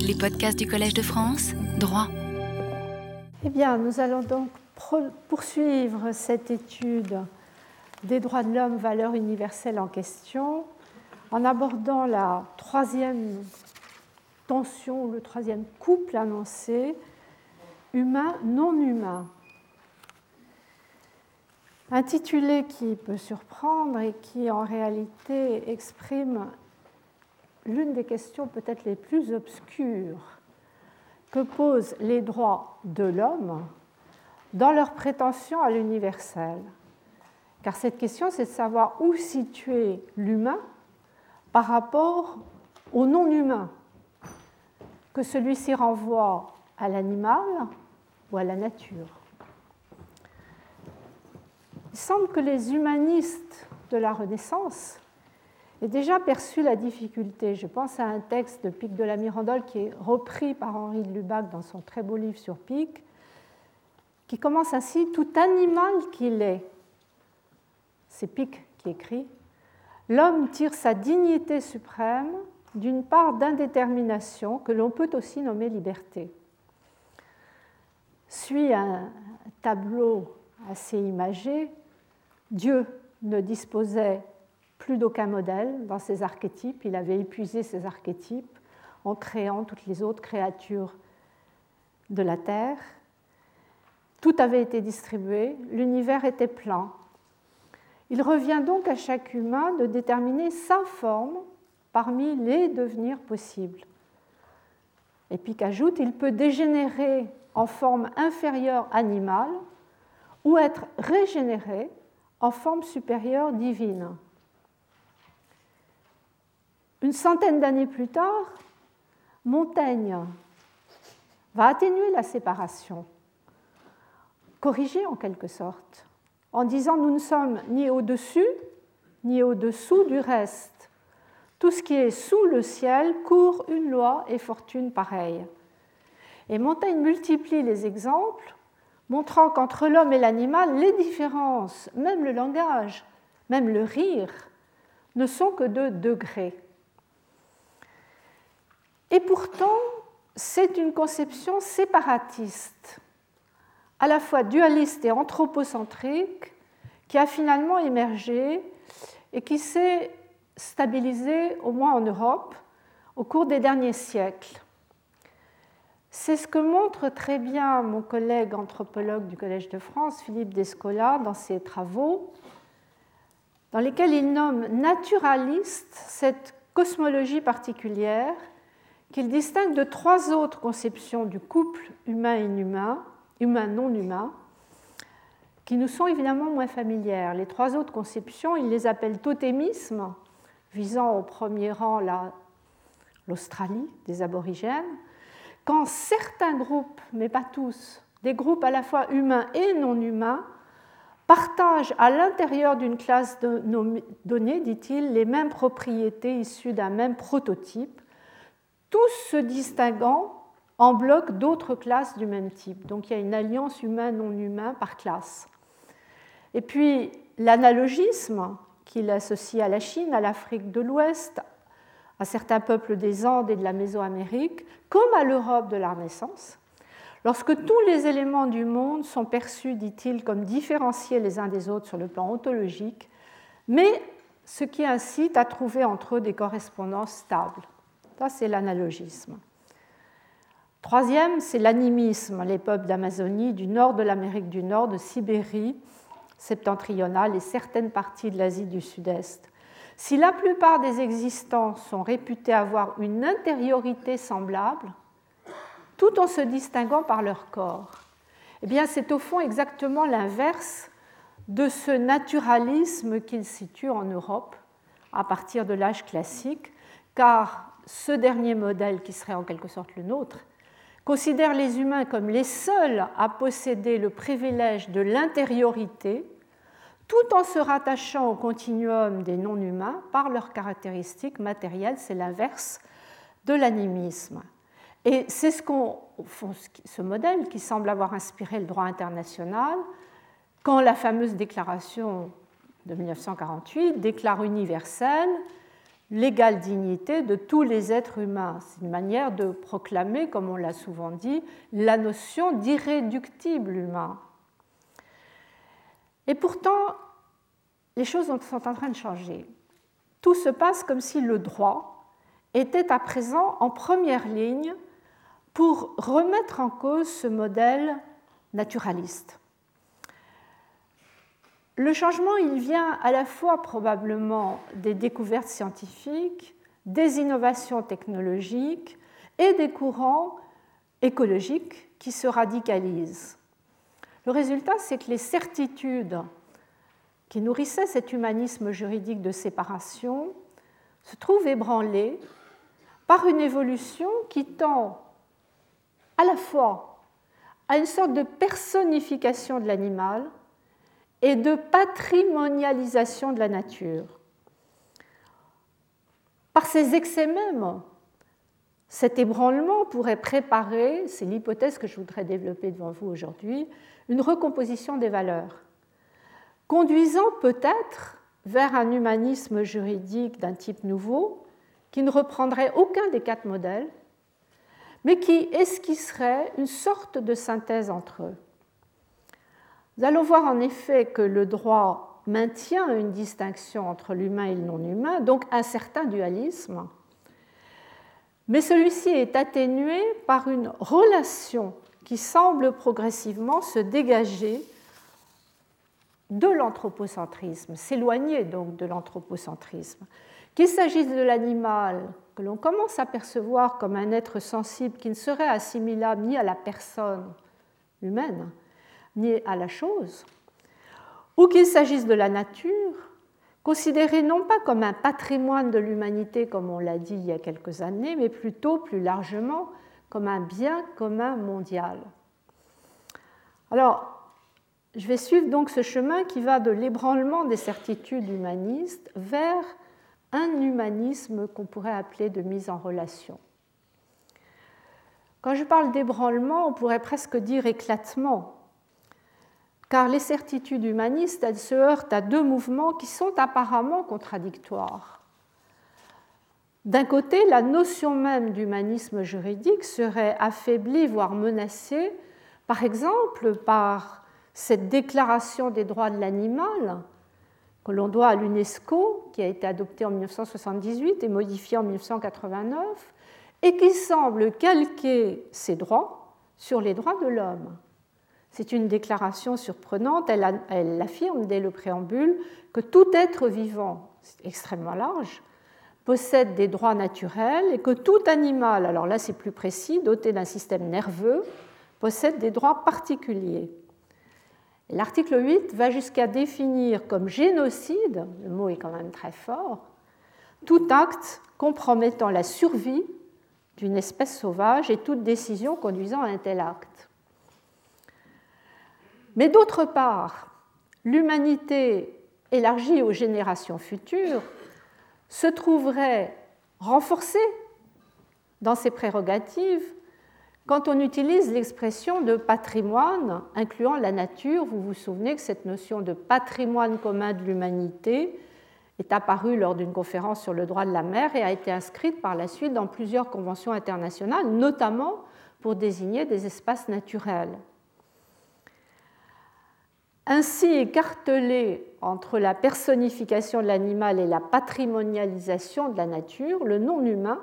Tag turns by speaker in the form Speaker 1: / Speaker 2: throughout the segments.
Speaker 1: Les podcasts du Collège de France, droit.
Speaker 2: Eh bien, nous allons donc poursuivre cette étude des droits de l'homme, valeur universelle en question, en abordant la troisième tension, le troisième couple annoncé, humain-non humain. Intitulé qui peut surprendre et qui en réalité exprime l'une des questions peut-être les plus obscures que posent les droits de l'homme dans leur prétention à l'universel. Car cette question, c'est de savoir où situer l'humain par rapport au non-humain, que celui-ci renvoie à l'animal ou à la nature. Il semble que les humanistes de la Renaissance aient déjà perçu la difficulté. Je pense à un texte de Pic de la Mirandole qui est repris par Henri de Lubac dans son très beau livre sur Pic, qui commence ainsi Tout animal qu'il est, c'est Pic qui écrit, l'homme tire sa dignité suprême d'une part d'indétermination que l'on peut aussi nommer liberté. Suit un tableau assez imagé. Dieu ne disposait plus d'aucun modèle dans ses archétypes, il avait épuisé ses archétypes en créant toutes les autres créatures de la Terre. Tout avait été distribué, l'univers était plein. Il revient donc à chaque humain de déterminer sa forme parmi les devenirs possibles. Et puis qu'ajoute, il peut dégénérer en forme inférieure animale ou être régénéré en forme supérieure divine. Une centaine d'années plus tard, Montaigne va atténuer la séparation, corriger en quelque sorte, en disant nous ne sommes ni au-dessus ni au-dessous du reste. Tout ce qui est sous le ciel court une loi et fortune pareille. Et Montaigne multiplie les exemples, montrant qu'entre l'homme et l'animal, les différences, même le langage, même le rire, ne sont que de degrés. Et pourtant, c'est une conception séparatiste, à la fois dualiste et anthropocentrique, qui a finalement émergé et qui s'est stabilisée, au moins en Europe, au cours des derniers siècles. C'est ce que montre très bien mon collègue anthropologue du Collège de France, Philippe Descola, dans ses travaux, dans lesquels il nomme naturaliste cette cosmologie particulière qu'il distingue de trois autres conceptions du couple humain-inhumain, humain-non humain, qui nous sont évidemment moins familières. Les trois autres conceptions, il les appelle totémisme, visant au premier rang l'Australie des aborigènes, quand certains groupes, mais pas tous, des groupes à la fois humains et non humains, partagent à l'intérieur d'une classe donnée, dit-il, les mêmes propriétés issues d'un même prototype, tous se distinguant en bloc d'autres classes du même type. Donc il y a une alliance humain-non humain par classe. Et puis l'analogisme, qu'il associe à la Chine, à l'Afrique de l'Ouest, à certains peuples des Andes et de la Mésoamérique, comme à l'Europe de la Renaissance, lorsque tous les éléments du monde sont perçus, dit-il, comme différenciés les uns des autres sur le plan ontologique, mais ce qui incite à trouver entre eux des correspondances stables. Ça, c'est l'analogisme. Troisième, c'est l'animisme, les peuples d'Amazonie, du nord de l'Amérique du Nord, de Sibérie, septentrionale et certaines parties de l'Asie du Sud-Est. Si la plupart des existants sont réputés avoir une intériorité semblable, tout en se distinguant par leur corps, eh bien c'est au fond exactement l'inverse de ce naturalisme qu'il situe en Europe à partir de l'âge classique, car ce dernier modèle, qui serait en quelque sorte le nôtre, considère les humains comme les seuls à posséder le privilège de l'intériorité, tout en se rattachant au continuum des non-humains par leurs caractéristiques matérielles. C'est l'inverse de l'animisme. Et c'est ce, ce modèle qui semble avoir inspiré le droit international quand la fameuse déclaration de 1948 déclare universelle l'égale dignité de tous les êtres humains. C'est une manière de proclamer, comme on l'a souvent dit, la notion d'irréductible humain. Et pourtant, les choses sont en train de changer. Tout se passe comme si le droit était à présent en première ligne pour remettre en cause ce modèle naturaliste. Le changement, il vient à la fois probablement des découvertes scientifiques, des innovations technologiques et des courants écologiques qui se radicalisent. Le résultat, c'est que les certitudes qui nourrissaient cet humanisme juridique de séparation se trouvent ébranlées par une évolution qui tend à la fois à une sorte de personnification de l'animal et de patrimonialisation de la nature. Par ces excès mêmes, cet ébranlement pourrait préparer, c'est l'hypothèse que je voudrais développer devant vous aujourd'hui, une recomposition des valeurs, conduisant peut-être vers un humanisme juridique d'un type nouveau qui ne reprendrait aucun des quatre modèles, mais qui esquisserait une sorte de synthèse entre eux. Nous allons voir en effet que le droit maintient une distinction entre l'humain et le non-humain, donc un certain dualisme, mais celui-ci est atténué par une relation qui semble progressivement se dégager de l'anthropocentrisme, s'éloigner donc de l'anthropocentrisme. Qu'il s'agisse de l'animal, que l'on commence à percevoir comme un être sensible qui ne serait assimilable ni à la personne humaine, ni à la chose, ou qu'il s'agisse de la nature, considérée non pas comme un patrimoine de l'humanité, comme on l'a dit il y a quelques années, mais plutôt plus largement comme un bien commun mondial. Alors, je vais suivre donc ce chemin qui va de l'ébranlement des certitudes humanistes vers un humanisme qu'on pourrait appeler de mise en relation. Quand je parle d'ébranlement, on pourrait presque dire éclatement, car les certitudes humanistes, elles se heurtent à deux mouvements qui sont apparemment contradictoires. D'un côté, la notion même d'humanisme juridique serait affaiblie, voire menacée, par exemple par cette déclaration des droits de l'animal que l'on doit à l'UNESCO, qui a été adoptée en 1978 et modifiée en 1989, et qui semble calquer ces droits sur les droits de l'homme. C'est une déclaration surprenante. Elle, affirme dès le préambule que tout être vivant, extrêmement large, possède des droits naturels et que tout animal, alors là c'est plus précis, doté d'un système nerveux, possède des droits particuliers. L'article 8 va jusqu'à définir comme génocide, le mot est quand même très fort, tout acte compromettant la survie d'une espèce sauvage et toute décision conduisant à un tel acte. Mais d'autre part, l'humanité élargie aux générations futures se trouverait renforcée dans ses prérogatives quand on utilise l'expression de patrimoine incluant la nature. Vous vous souvenez que cette notion de patrimoine commun de l'humanité est apparue lors d'une conférence sur le droit de la mer et a été inscrite par la suite dans plusieurs conventions internationales, notamment pour désigner des espaces naturels. Ainsi écartelé entre la personnification de l'animal et la patrimonialisation de la nature, le non-humain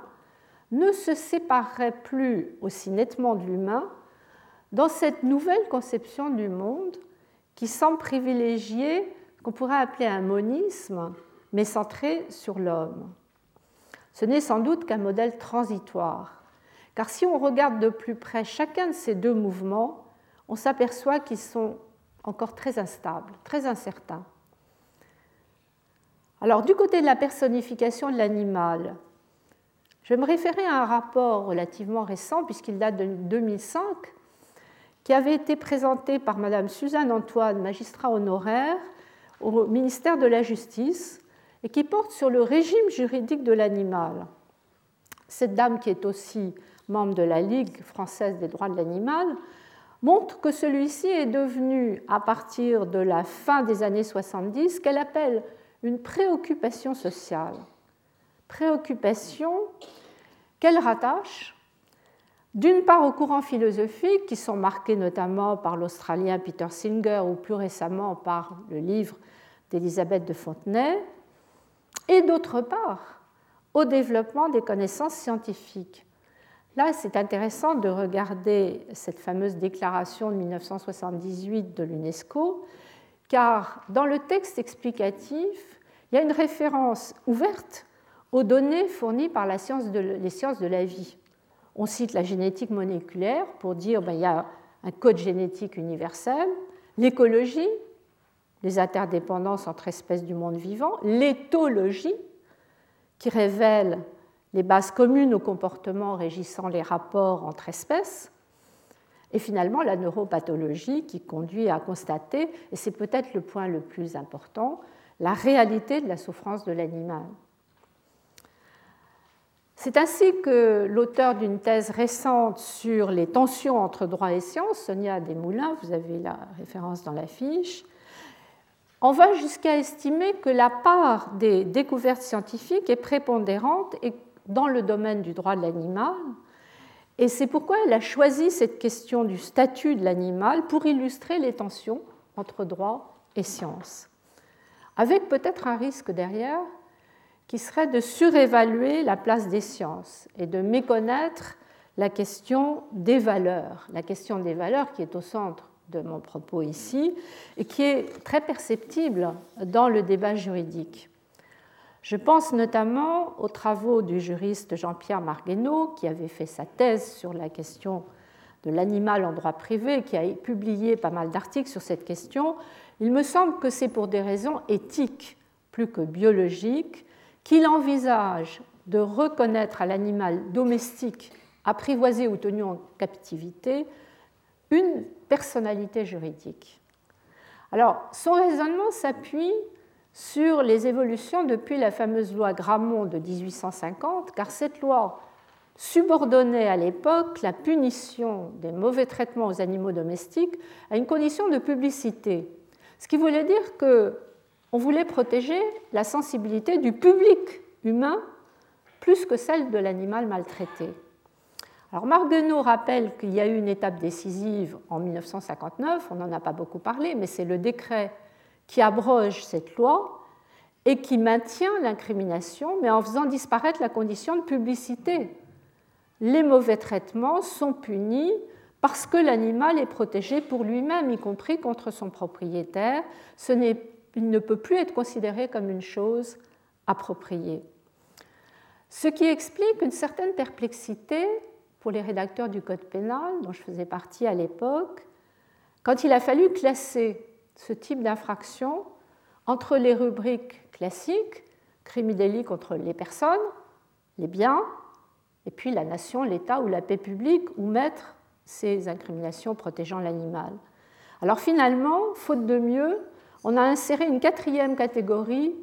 Speaker 2: ne se séparerait plus aussi nettement de l'humain dans cette nouvelle conception du monde qui semble privilégier qu'on pourrait appeler un monisme, mais centré sur l'homme. Ce n'est sans doute qu'un modèle transitoire, car si on regarde de plus près chacun de ces deux mouvements, on s'aperçoit qu'ils sont encore très instable, très incertain. Alors, du côté de la personnification de l'animal, je vais me référer à un rapport relativement récent, puisqu'il date de 2005, qui avait été présenté par Mme Suzanne Antoine, magistrat honoraire au ministère de la Justice, et qui porte sur le régime juridique de l'animal. Cette dame, qui est aussi membre de la Ligue française des droits de l'animal, montre que celui-ci est devenu, à partir de la fin des années 70, ce qu'elle appelle une préoccupation sociale. préoccupations qu'elle rattache d'une part aux courants philosophiques qui sont marqués notamment par l'Australien Peter Singer ou plus récemment par le livre d'Elisabeth de Fontenay, et d'autre part au développement des connaissances scientifiques. Là, c'est intéressant de regarder cette fameuse déclaration de 1978 de l'UNESCO, car dans le texte explicatif, il y a une référence ouverte aux données fournies par les sciences de la vie. On cite la génétique moléculaire pour dire qu'il ben, y a un code génétique universel, l'écologie, les interdépendances entre espèces du monde vivant, l'éthologie, qui révèle les bases communes aux comportements régissant les rapports entre espèces, et finalement la neuropathologie qui conduit à constater, et c'est peut-être le point le plus important, la réalité de la souffrance de l'animal. C'est ainsi que l'auteur d'une thèse récente sur les tensions entre droit et science, Sonia Desmoulins, vous avez la référence dans la fiche, en va jusqu'à estimer que la part des découvertes scientifiques est prépondérante dans le domaine du droit de l'animal, et c'est pourquoi elle a choisi cette question du statut de l'animal pour illustrer les tensions entre droit et science, avec peut-être un risque derrière qui serait de surévaluer la place des sciences et de méconnaître la question des valeurs, la question des valeurs qui est au centre de mon propos ici et qui est très perceptible dans le débat juridique. Je pense notamment aux travaux du juriste Jean-Pierre Marguenot, qui avait fait sa thèse sur la question de l'animal en droit privé, qui a publié pas mal d'articles sur cette question. Il me semble que c'est pour des raisons éthiques plus que biologiques qu'il envisage de reconnaître à l'animal domestique apprivoisé ou tenu en captivité une personnalité juridique. Alors, son raisonnement s'appuie sur les évolutions depuis la fameuse loi Grammont de 1850, car cette loi subordonnait à l'époque la punition des mauvais traitements aux animaux domestiques à une condition de publicité, ce qui voulait dire que on voulait protéger la sensibilité du public humain plus que celle de l'animal maltraité. Alors Marguenot rappelle qu'il y a eu une étape décisive en 1959, on n'en a pas beaucoup parlé, mais c'est le décret qui abroge cette loi et qui maintient l'incrimination, mais en faisant disparaître la condition de publicité. Les mauvais traitements sont punis parce que l'animal est protégé pour lui-même, y compris contre son propriétaire. Ce il ne peut plus être considéré comme une chose appropriée. Ce qui explique une certaine perplexité pour les rédacteurs du Code pénal, dont je faisais partie à l'époque, quand il a fallu classer ce type d'infraction entre les rubriques classiques, crime délit contre les personnes, les biens, et puis la nation, l'État ou la paix publique, où mettre ces incriminations protégeant l'animal. Alors finalement, faute de mieux, on a inséré une quatrième catégorie,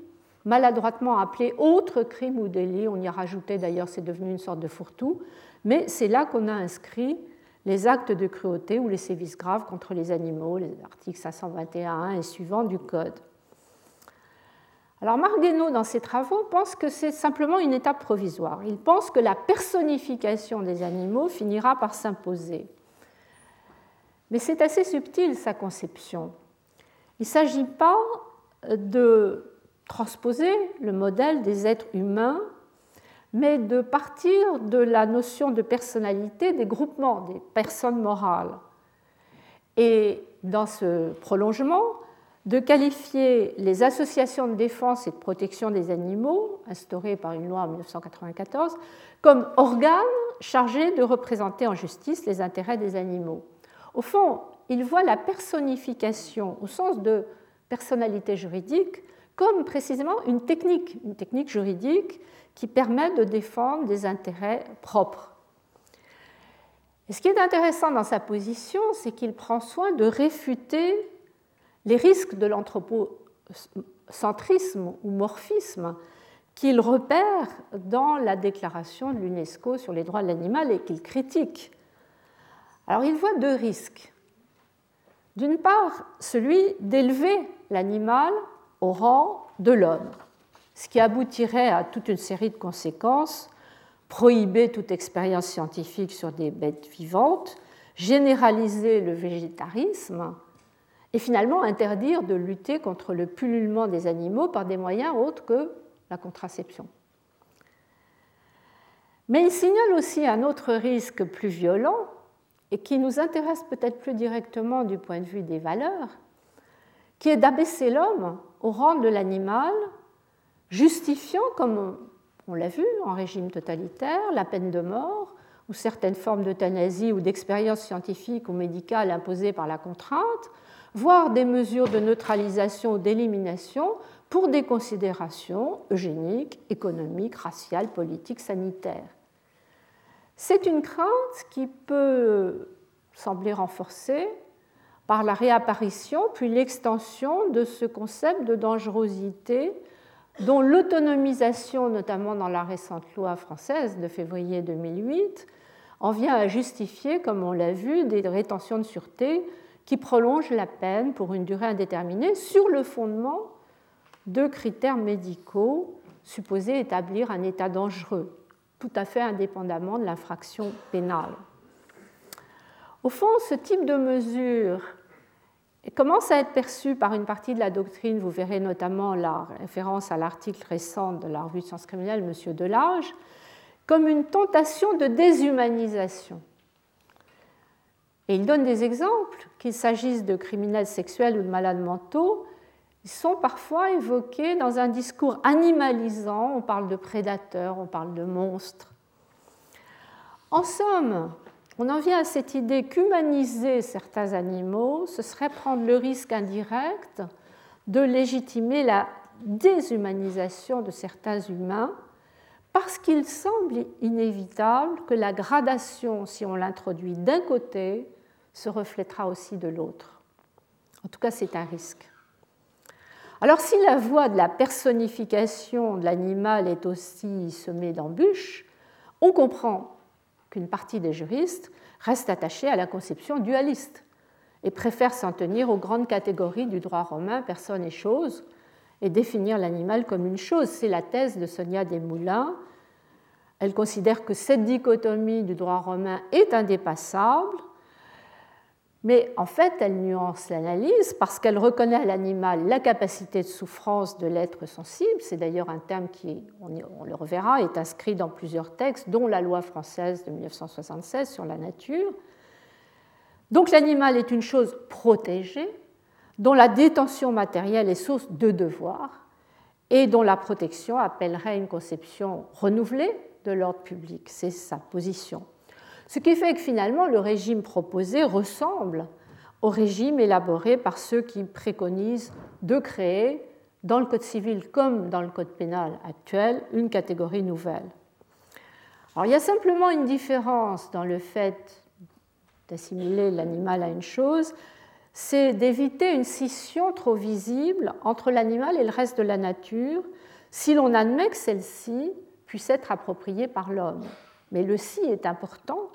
Speaker 2: maladroitement appelée autre crime ou délit. On y a rajouté d'ailleurs, c'est devenu une sorte de fourre-tout, mais c'est là qu'on a inscrit les actes de cruauté ou les sévices graves contre les animaux, les articles 521 et suivants du Code. Alors Marguenot, dans ses travaux, pense que c'est simplement une étape provisoire. Il pense que la personnification des animaux finira par s'imposer. Mais c'est assez subtil sa conception. Il ne s'agit pas de transposer le modèle des êtres humains, mais de partir de la notion de personnalité des groupements, des personnes morales. Et dans ce prolongement, de qualifier les associations de défense et de protection des animaux, instaurées par une loi en 1994, comme organes chargés de représenter en justice les intérêts des animaux. Au fond, il voit la personnification au sens de personnalité juridique comme précisément une technique, une technique juridique qui permet de défendre des intérêts propres. Ce qui est intéressant dans sa position, c'est qu'il prend soin de réfuter les risques de l'anthropocentrisme ou morphisme qu'il repère dans la déclaration de l'UNESCO sur les droits de l'animal et qu'il critique. Alors il voit deux risques. D'une part, celui d'élever l'animal au rang de l'homme, ce qui aboutirait à toute une série de conséquences, prohiber toute expérience scientifique sur des bêtes vivantes, généraliser le végétarisme et finalement interdire de lutter contre le pullulement des animaux par des moyens autres que la contraception. Mais il signale aussi un autre risque plus violent et qui nous intéresse peut-être plus directement du point de vue des valeurs, qui est d'abaisser l'homme au rang de l'animal, justifiant, comme on l'a vu en régime totalitaire, la peine de mort ou certaines formes d'euthanasie ou d'expérience scientifique ou médicale imposées par la contrainte, voire des mesures de neutralisation ou d'élimination pour des considérations eugéniques, économiques, raciales, politiques, sanitaires. C'est une crainte qui peut sembler renforcée par la réapparition puis l'extension de ce concept de dangerosité dont l'autonomisation, notamment dans la récente loi française de février 2008, en vient à justifier, comme on l'a vu, des rétentions de sûreté qui prolongent la peine pour une durée indéterminée sur le fondement de critères médicaux supposés établir un état dangereux, tout à fait indépendamment de l'infraction pénale. Au fond, ce type de mesure commence à être perçu par une partie de la doctrine, vous verrez notamment la référence à l'article récent de la revue de sciences criminelles, M. Delage, comme une tentation de déshumanisation. Et il donne des exemples, qu'il s'agisse de criminels sexuels ou de malades mentaux, ils sont parfois évoqués dans un discours animalisant, on parle de prédateurs, on parle de monstres. En somme, on en vient à cette idée qu'humaniser certains animaux, ce serait prendre le risque indirect de légitimer la déshumanisation de certains humains, parce qu'il semble inévitable que la gradation, si on l'introduit d'un côté, se reflètera aussi de l'autre. En tout cas, c'est un risque. Alors si la voie de la personnification de l'animal est aussi semée d'embûches, on comprend qu'une partie des juristes reste attachée à la conception dualiste et préfère s'en tenir aux grandes catégories du droit romain, personne et chose, et définir l'animal comme une chose. C'est la thèse de Sonia Desmoulins. Elle considère que cette dichotomie du droit romain est indépassable mais en fait, elle nuance l'analyse parce qu'elle reconnaît à l'animal la capacité de souffrance de l'être sensible. C'est d'ailleurs un terme qui, on le reverra, est inscrit dans plusieurs textes, dont la loi française de 1976 sur la nature. Donc l'animal est une chose protégée, dont la détention matérielle est source de devoir et dont la protection appellerait une conception renouvelée de l'ordre public. C'est sa position. Ce qui fait que finalement le régime proposé ressemble au régime élaboré par ceux qui préconisent de créer, dans le Code civil comme dans le Code pénal actuel, une catégorie nouvelle. Alors, il y a simplement une différence dans le fait d'assimiler l'animal à une chose, c'est d'éviter une scission trop visible entre l'animal et le reste de la nature si l'on admet que celle-ci puisse être appropriée par l'homme. Mais le si est important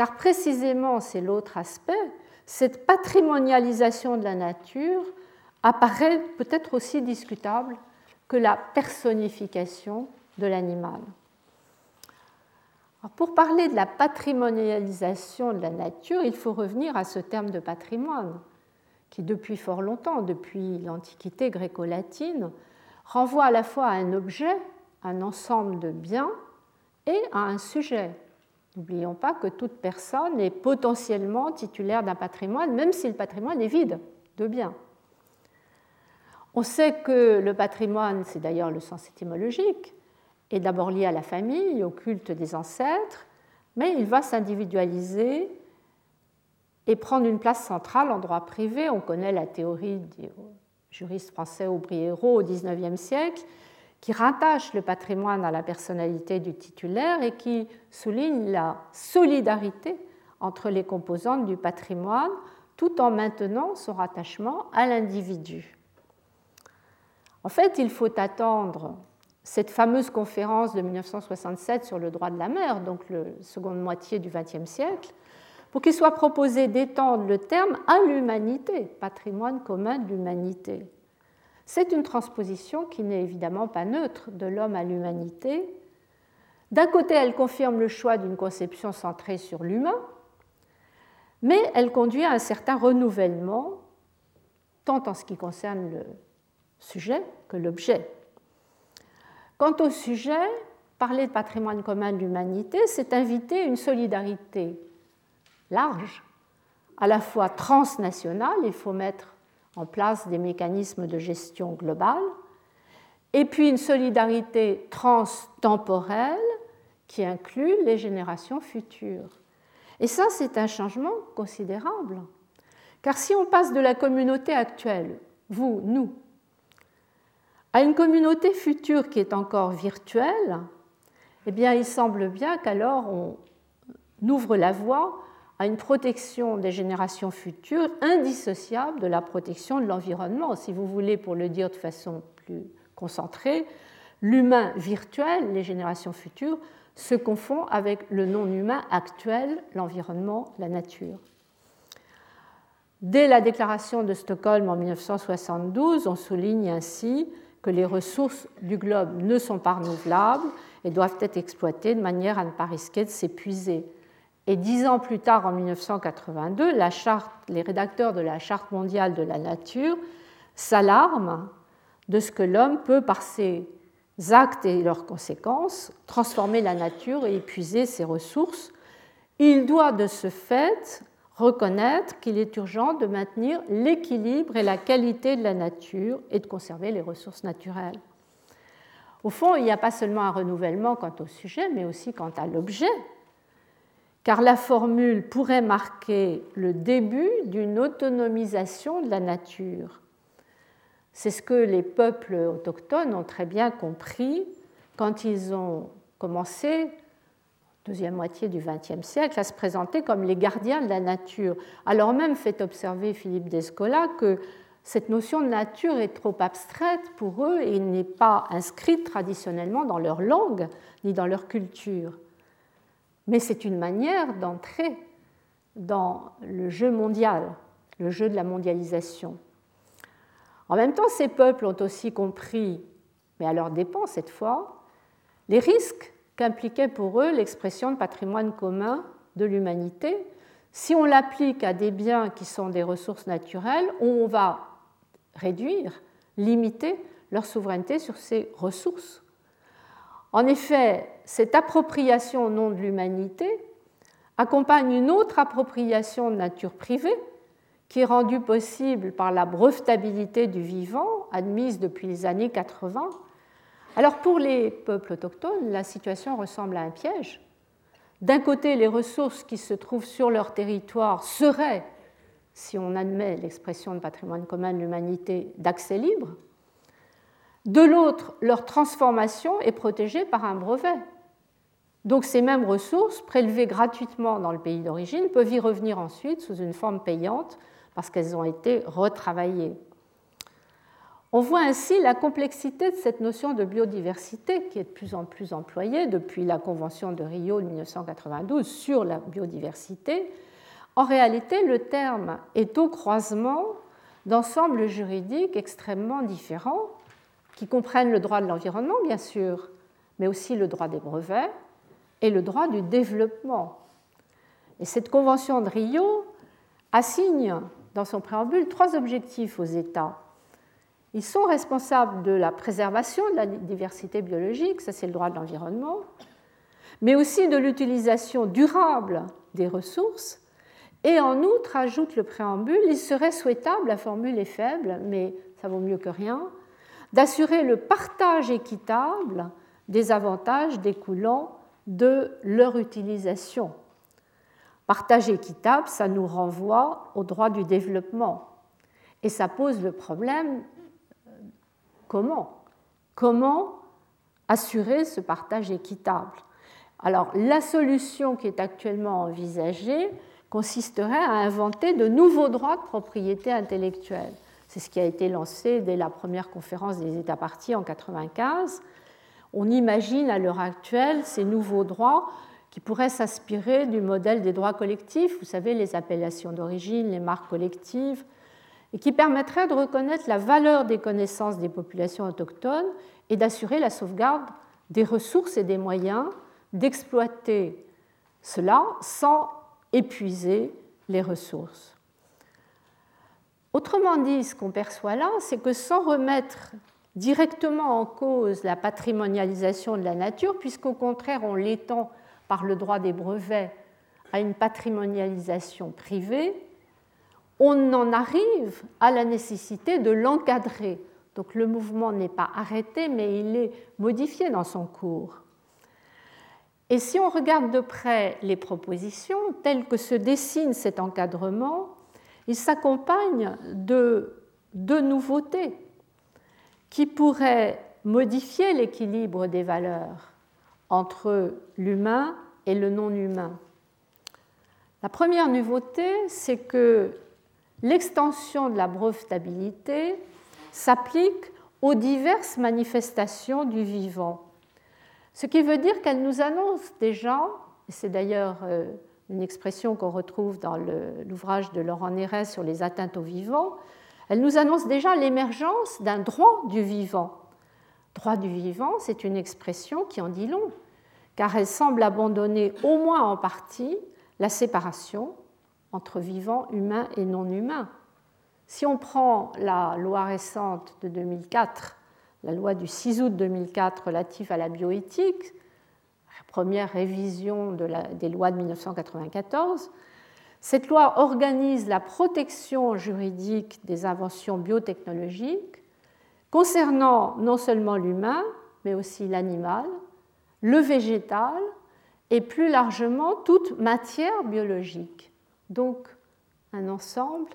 Speaker 2: car précisément, c'est l'autre aspect, cette patrimonialisation de la nature apparaît peut-être aussi discutable que la personnification de l'animal. Pour parler de la patrimonialisation de la nature, il faut revenir à ce terme de patrimoine, qui depuis fort longtemps, depuis l'Antiquité gréco-latine, renvoie à la fois à un objet, un ensemble de biens, et à un sujet, N'oublions pas que toute personne est potentiellement titulaire d'un patrimoine, même si le patrimoine est vide de biens. On sait que le patrimoine, c'est d'ailleurs le sens étymologique, est d'abord lié à la famille, au culte des ancêtres, mais il va s'individualiser et prendre une place centrale en droit privé. On connaît la théorie du juriste français Aubry au XIXe siècle, qui rattache le patrimoine à la personnalité du titulaire et qui souligne la solidarité entre les composantes du patrimoine tout en maintenant son rattachement à l'individu. En fait, il faut attendre cette fameuse conférence de 1967 sur le droit de la mer, donc la seconde moitié du XXe siècle, pour qu'il soit proposé d'étendre le terme à l'humanité, patrimoine commun de l'humanité. C'est une transposition qui n'est évidemment pas neutre de l'homme à l'humanité. D'un côté, elle confirme le choix d'une conception centrée sur l'humain, mais elle conduit à un certain renouvellement, tant en ce qui concerne le sujet que l'objet. Quant au sujet, parler de patrimoine commun de l'humanité, c'est inviter une solidarité large, à la fois transnationale, il faut mettre en place des mécanismes de gestion globale, et puis une solidarité transtemporelle qui inclut les générations futures. Et ça, c'est un changement considérable. Car si on passe de la communauté actuelle, vous, nous, à une communauté future qui est encore virtuelle, eh bien, il semble bien qu'alors on ouvre la voie à une protection des générations futures indissociable de la protection de l'environnement. Si vous voulez, pour le dire de façon plus concentrée, l'humain virtuel, les générations futures, se confond avec le non-humain actuel, l'environnement, la nature. Dès la déclaration de Stockholm en 1972, on souligne ainsi que les ressources du globe ne sont pas renouvelables et doivent être exploitées de manière à ne pas risquer de s'épuiser. Et dix ans plus tard, en 1982, la charte, les rédacteurs de la Charte mondiale de la nature s'alarment de ce que l'homme peut, par ses actes et leurs conséquences, transformer la nature et épuiser ses ressources. Il doit de ce fait reconnaître qu'il est urgent de maintenir l'équilibre et la qualité de la nature et de conserver les ressources naturelles. Au fond, il n'y a pas seulement un renouvellement quant au sujet, mais aussi quant à l'objet car la formule pourrait marquer le début d'une autonomisation de la nature. C'est ce que les peuples autochtones ont très bien compris quand ils ont commencé, deuxième moitié du XXe siècle, à se présenter comme les gardiens de la nature. Alors même fait observer Philippe Descola que cette notion de nature est trop abstraite pour eux et n'est pas inscrite traditionnellement dans leur langue ni dans leur culture mais c'est une manière d'entrer dans le jeu mondial, le jeu de la mondialisation. En même temps, ces peuples ont aussi compris, mais à leur dépens cette fois, les risques qu'impliquait pour eux l'expression de patrimoine commun de l'humanité. Si on l'applique à des biens qui sont des ressources naturelles, on va réduire, limiter leur souveraineté sur ces ressources. En effet, cette appropriation au nom de l'humanité accompagne une autre appropriation de nature privée qui est rendue possible par la brevetabilité du vivant admise depuis les années 80. Alors pour les peuples autochtones, la situation ressemble à un piège. D'un côté, les ressources qui se trouvent sur leur territoire seraient, si on admet l'expression de patrimoine commun de l'humanité, d'accès libre, de l'autre, leur transformation est protégée par un brevet. Donc ces mêmes ressources, prélevées gratuitement dans le pays d'origine, peuvent y revenir ensuite sous une forme payante parce qu'elles ont été retravaillées. On voit ainsi la complexité de cette notion de biodiversité qui est de plus en plus employée depuis la Convention de Rio de 1992 sur la biodiversité. En réalité, le terme est au croisement d'ensembles juridiques extrêmement différents qui comprennent le droit de l'environnement, bien sûr, mais aussi le droit des brevets et le droit du développement. Et cette convention de Rio assigne dans son préambule trois objectifs aux États. Ils sont responsables de la préservation de la diversité biologique, ça c'est le droit de l'environnement, mais aussi de l'utilisation durable des ressources. Et en outre, ajoute le préambule, il serait souhaitable, la formule est faible, mais ça vaut mieux que rien, d'assurer le partage équitable des avantages découlant de leur utilisation. Partage équitable, ça nous renvoie au droit du développement. Et ça pose le problème, euh, comment? Comment assurer ce partage équitable? Alors, la solution qui est actuellement envisagée consisterait à inventer de nouveaux droits de propriété intellectuelle. C'est ce qui a été lancé dès la première conférence des États partis en 1995. On imagine à l'heure actuelle ces nouveaux droits qui pourraient s'inspirer du modèle des droits collectifs, vous savez, les appellations d'origine, les marques collectives, et qui permettrait de reconnaître la valeur des connaissances des populations autochtones et d'assurer la sauvegarde des ressources et des moyens d'exploiter cela sans épuiser les ressources. Autrement dit, ce qu'on perçoit là, c'est que sans remettre directement en cause la patrimonialisation de la nature, puisqu'au contraire on l'étend par le droit des brevets à une patrimonialisation privée, on en arrive à la nécessité de l'encadrer. Donc le mouvement n'est pas arrêté, mais il est modifié dans son cours. Et si on regarde de près les propositions telles que se dessine cet encadrement, il s'accompagne de deux nouveautés qui pourraient modifier l'équilibre des valeurs entre l'humain et le non-humain. La première nouveauté, c'est que l'extension de la brevetabilité s'applique aux diverses manifestations du vivant. Ce qui veut dire qu'elle nous annonce déjà, et c'est d'ailleurs euh, une expression qu'on retrouve dans l'ouvrage de Laurent Néret sur les atteintes au vivant, elle nous annonce déjà l'émergence d'un droit du vivant. Droit du vivant, c'est une expression qui en dit long, car elle semble abandonner au moins en partie la séparation entre vivant, humain et non humain. Si on prend la loi récente de 2004, la loi du 6 août 2004 relative à la bioéthique, première révision des lois de 1994, cette loi organise la protection juridique des inventions biotechnologiques concernant non seulement l'humain, mais aussi l'animal, le végétal et plus largement toute matière biologique. Donc un ensemble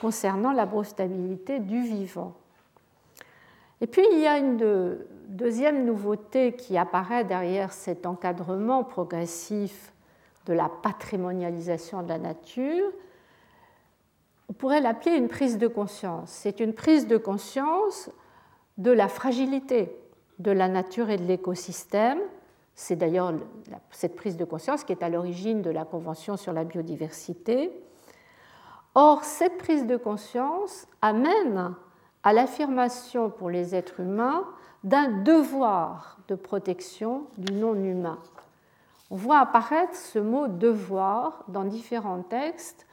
Speaker 2: concernant la brevetabilité du vivant. Et puis il y a une deuxième nouveauté qui apparaît derrière cet encadrement progressif de la patrimonialisation de la nature. On pourrait l'appeler une prise de conscience. C'est une prise de conscience de la fragilité de la nature et de l'écosystème. C'est d'ailleurs cette prise de conscience qui est à l'origine de la Convention sur la biodiversité. Or, cette prise de conscience amène à l'affirmation pour les êtres humains d'un devoir de protection du non-humain. On voit apparaître ce mot devoir dans différents textes,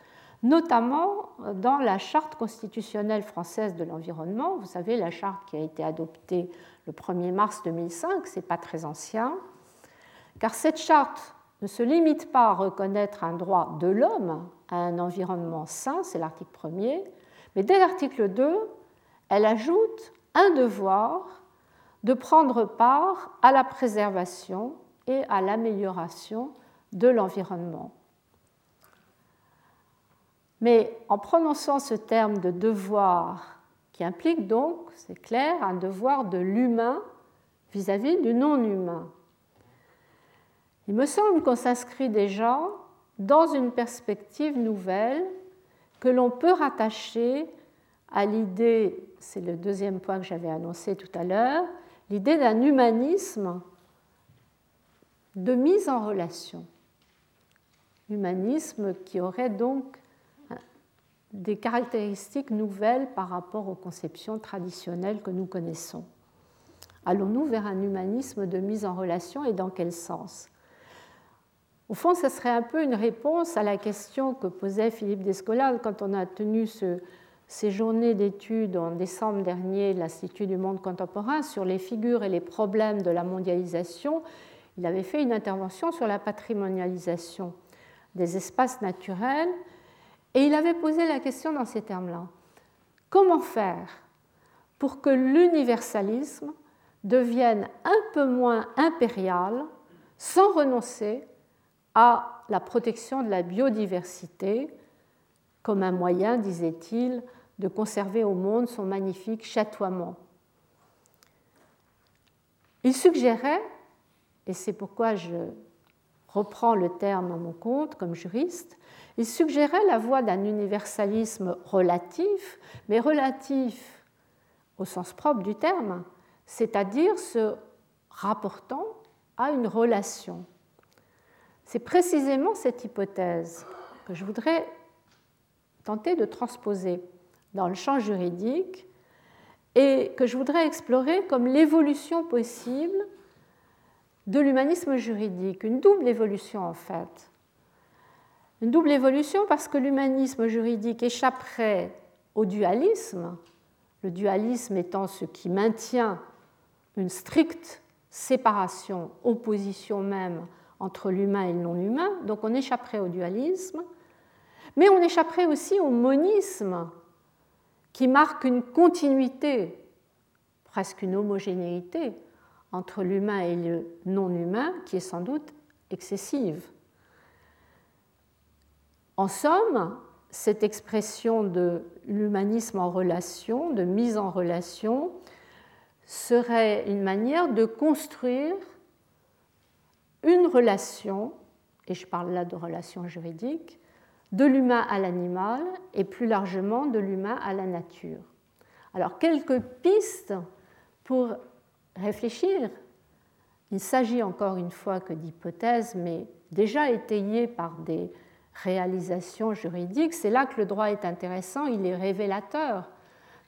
Speaker 2: notamment dans la Charte constitutionnelle française de l'environnement. Vous savez, la charte qui a été adoptée le 1er mars 2005, c'est pas très ancien, car cette charte ne se limite pas à reconnaître un droit de l'homme à un environnement sain, c'est l'article 1er, mais dès l'article 2, elle ajoute un devoir de prendre part à la préservation et à l'amélioration de l'environnement. Mais en prononçant ce terme de devoir, qui implique donc, c'est clair, un devoir de l'humain vis-à-vis du non-humain, il me semble qu'on s'inscrit déjà dans une perspective nouvelle que l'on peut rattacher à l'idée, c'est le deuxième point que j'avais annoncé tout à l'heure, l'idée d'un humanisme de mise en relation. Humanisme qui aurait donc des caractéristiques nouvelles par rapport aux conceptions traditionnelles que nous connaissons. Allons-nous vers un humanisme de mise en relation et dans quel sens? Au fond, ce serait un peu une réponse à la question que posait Philippe Descola quand on a tenu ce, ces journées d'études en décembre dernier de l'Institut du monde contemporain sur les figures et les problèmes de la mondialisation, il avait fait une intervention sur la patrimonialisation des espaces naturels et il avait posé la question dans ces termes-là. Comment faire pour que l'universalisme devienne un peu moins impérial sans renoncer à la protection de la biodiversité comme un moyen, disait-il, de conserver au monde son magnifique chatoiement. Il suggérait, et c'est pourquoi je reprends le terme à mon compte comme juriste, il suggérait la voie d'un universalisme relatif, mais relatif au sens propre du terme, c'est-à-dire se rapportant à une relation. C'est précisément cette hypothèse que je voudrais tenter de transposer dans le champ juridique et que je voudrais explorer comme l'évolution possible de l'humanisme juridique, une double évolution en fait. Une double évolution parce que l'humanisme juridique échapperait au dualisme, le dualisme étant ce qui maintient une stricte séparation, opposition même entre l'humain et le non-humain, donc on échapperait au dualisme, mais on échapperait aussi au monisme, qui marque une continuité, presque une homogénéité, entre l'humain et le non-humain, qui est sans doute excessive. En somme, cette expression de l'humanisme en relation, de mise en relation, serait une manière de construire une relation, et je parle là de relation juridique, de l'humain à l'animal et plus largement de l'humain à la nature. Alors quelques pistes pour réfléchir. Il s'agit encore une fois que d'hypothèses, mais déjà étayées par des réalisations juridiques. C'est là que le droit est intéressant, il est révélateur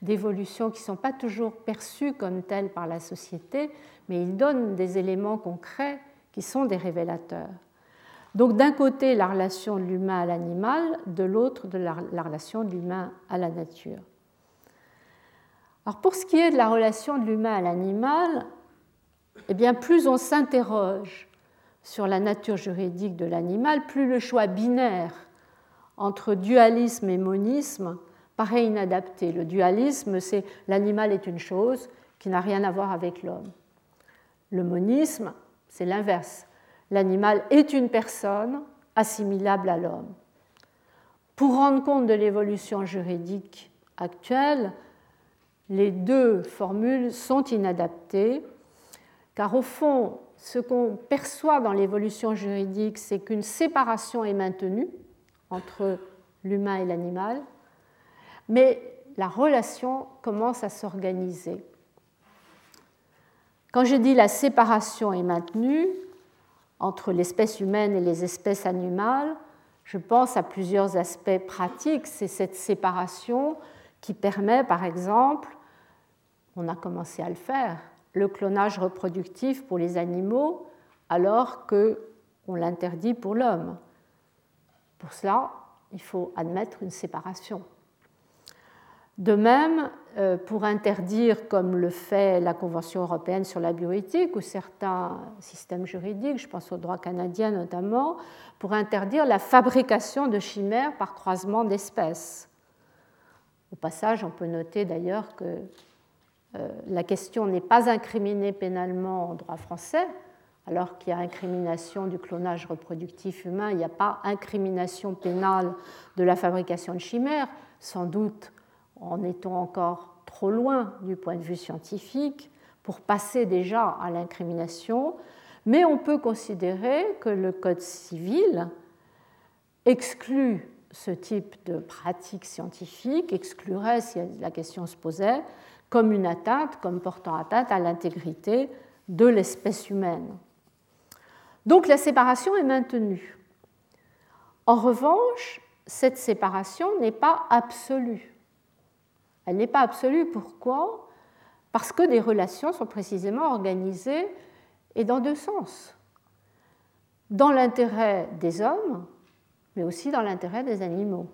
Speaker 2: d'évolutions qui ne sont pas toujours perçues comme telles par la société, mais il donne des éléments concrets qui sont des révélateurs. Donc d'un côté la relation de l'humain à l'animal, de l'autre la, relation de l'humain à la nature. Alors pour ce qui est de la relation de l'humain à l'animal, eh bien plus on s'interroge sur la nature juridique de l'animal, plus le choix binaire entre dualisme et monisme paraît inadapté. Le dualisme, c'est l'animal est une chose qui n'a rien à voir avec l'homme. Le monisme, c'est l'inverse l'animal est une personne assimilable à l'homme. Pour rendre compte de l'évolution juridique actuelle, les deux formules sont inadaptées, car au fond, ce qu'on perçoit dans l'évolution juridique, c'est qu'une séparation est maintenue entre l'humain et l'animal, mais la relation commence à s'organiser. Quand je dis la séparation est maintenue, entre l'espèce humaine et les espèces animales, je pense à plusieurs aspects pratiques. C'est cette séparation qui permet, par exemple, on a commencé à le faire, le clonage reproductif pour les animaux alors qu'on l'interdit pour l'homme. Pour cela, il faut admettre une séparation. De même, euh, pour interdire, comme le fait la Convention européenne sur la bioéthique ou certains systèmes juridiques, je pense au droit canadien notamment, pour interdire la fabrication de chimères par croisement d'espèces. Au passage, on peut noter d'ailleurs que euh, la question n'est pas incriminée pénalement en droit français, alors qu'il y a incrimination du clonage reproductif humain, il n'y a pas incrimination pénale de la fabrication de chimères, sans doute en étant encore trop loin du point de vue scientifique pour passer déjà à l'incrimination, mais on peut considérer que le Code civil exclut ce type de pratique scientifique, exclurait, si la question se posait, comme une atteinte, comme portant atteinte à l'intégrité de l'espèce humaine. Donc la séparation est maintenue. En revanche, cette séparation n'est pas absolue. Elle n'est pas absolue. Pourquoi? Parce que des relations sont précisément organisées et dans deux sens. Dans l'intérêt des hommes, mais aussi dans l'intérêt des animaux.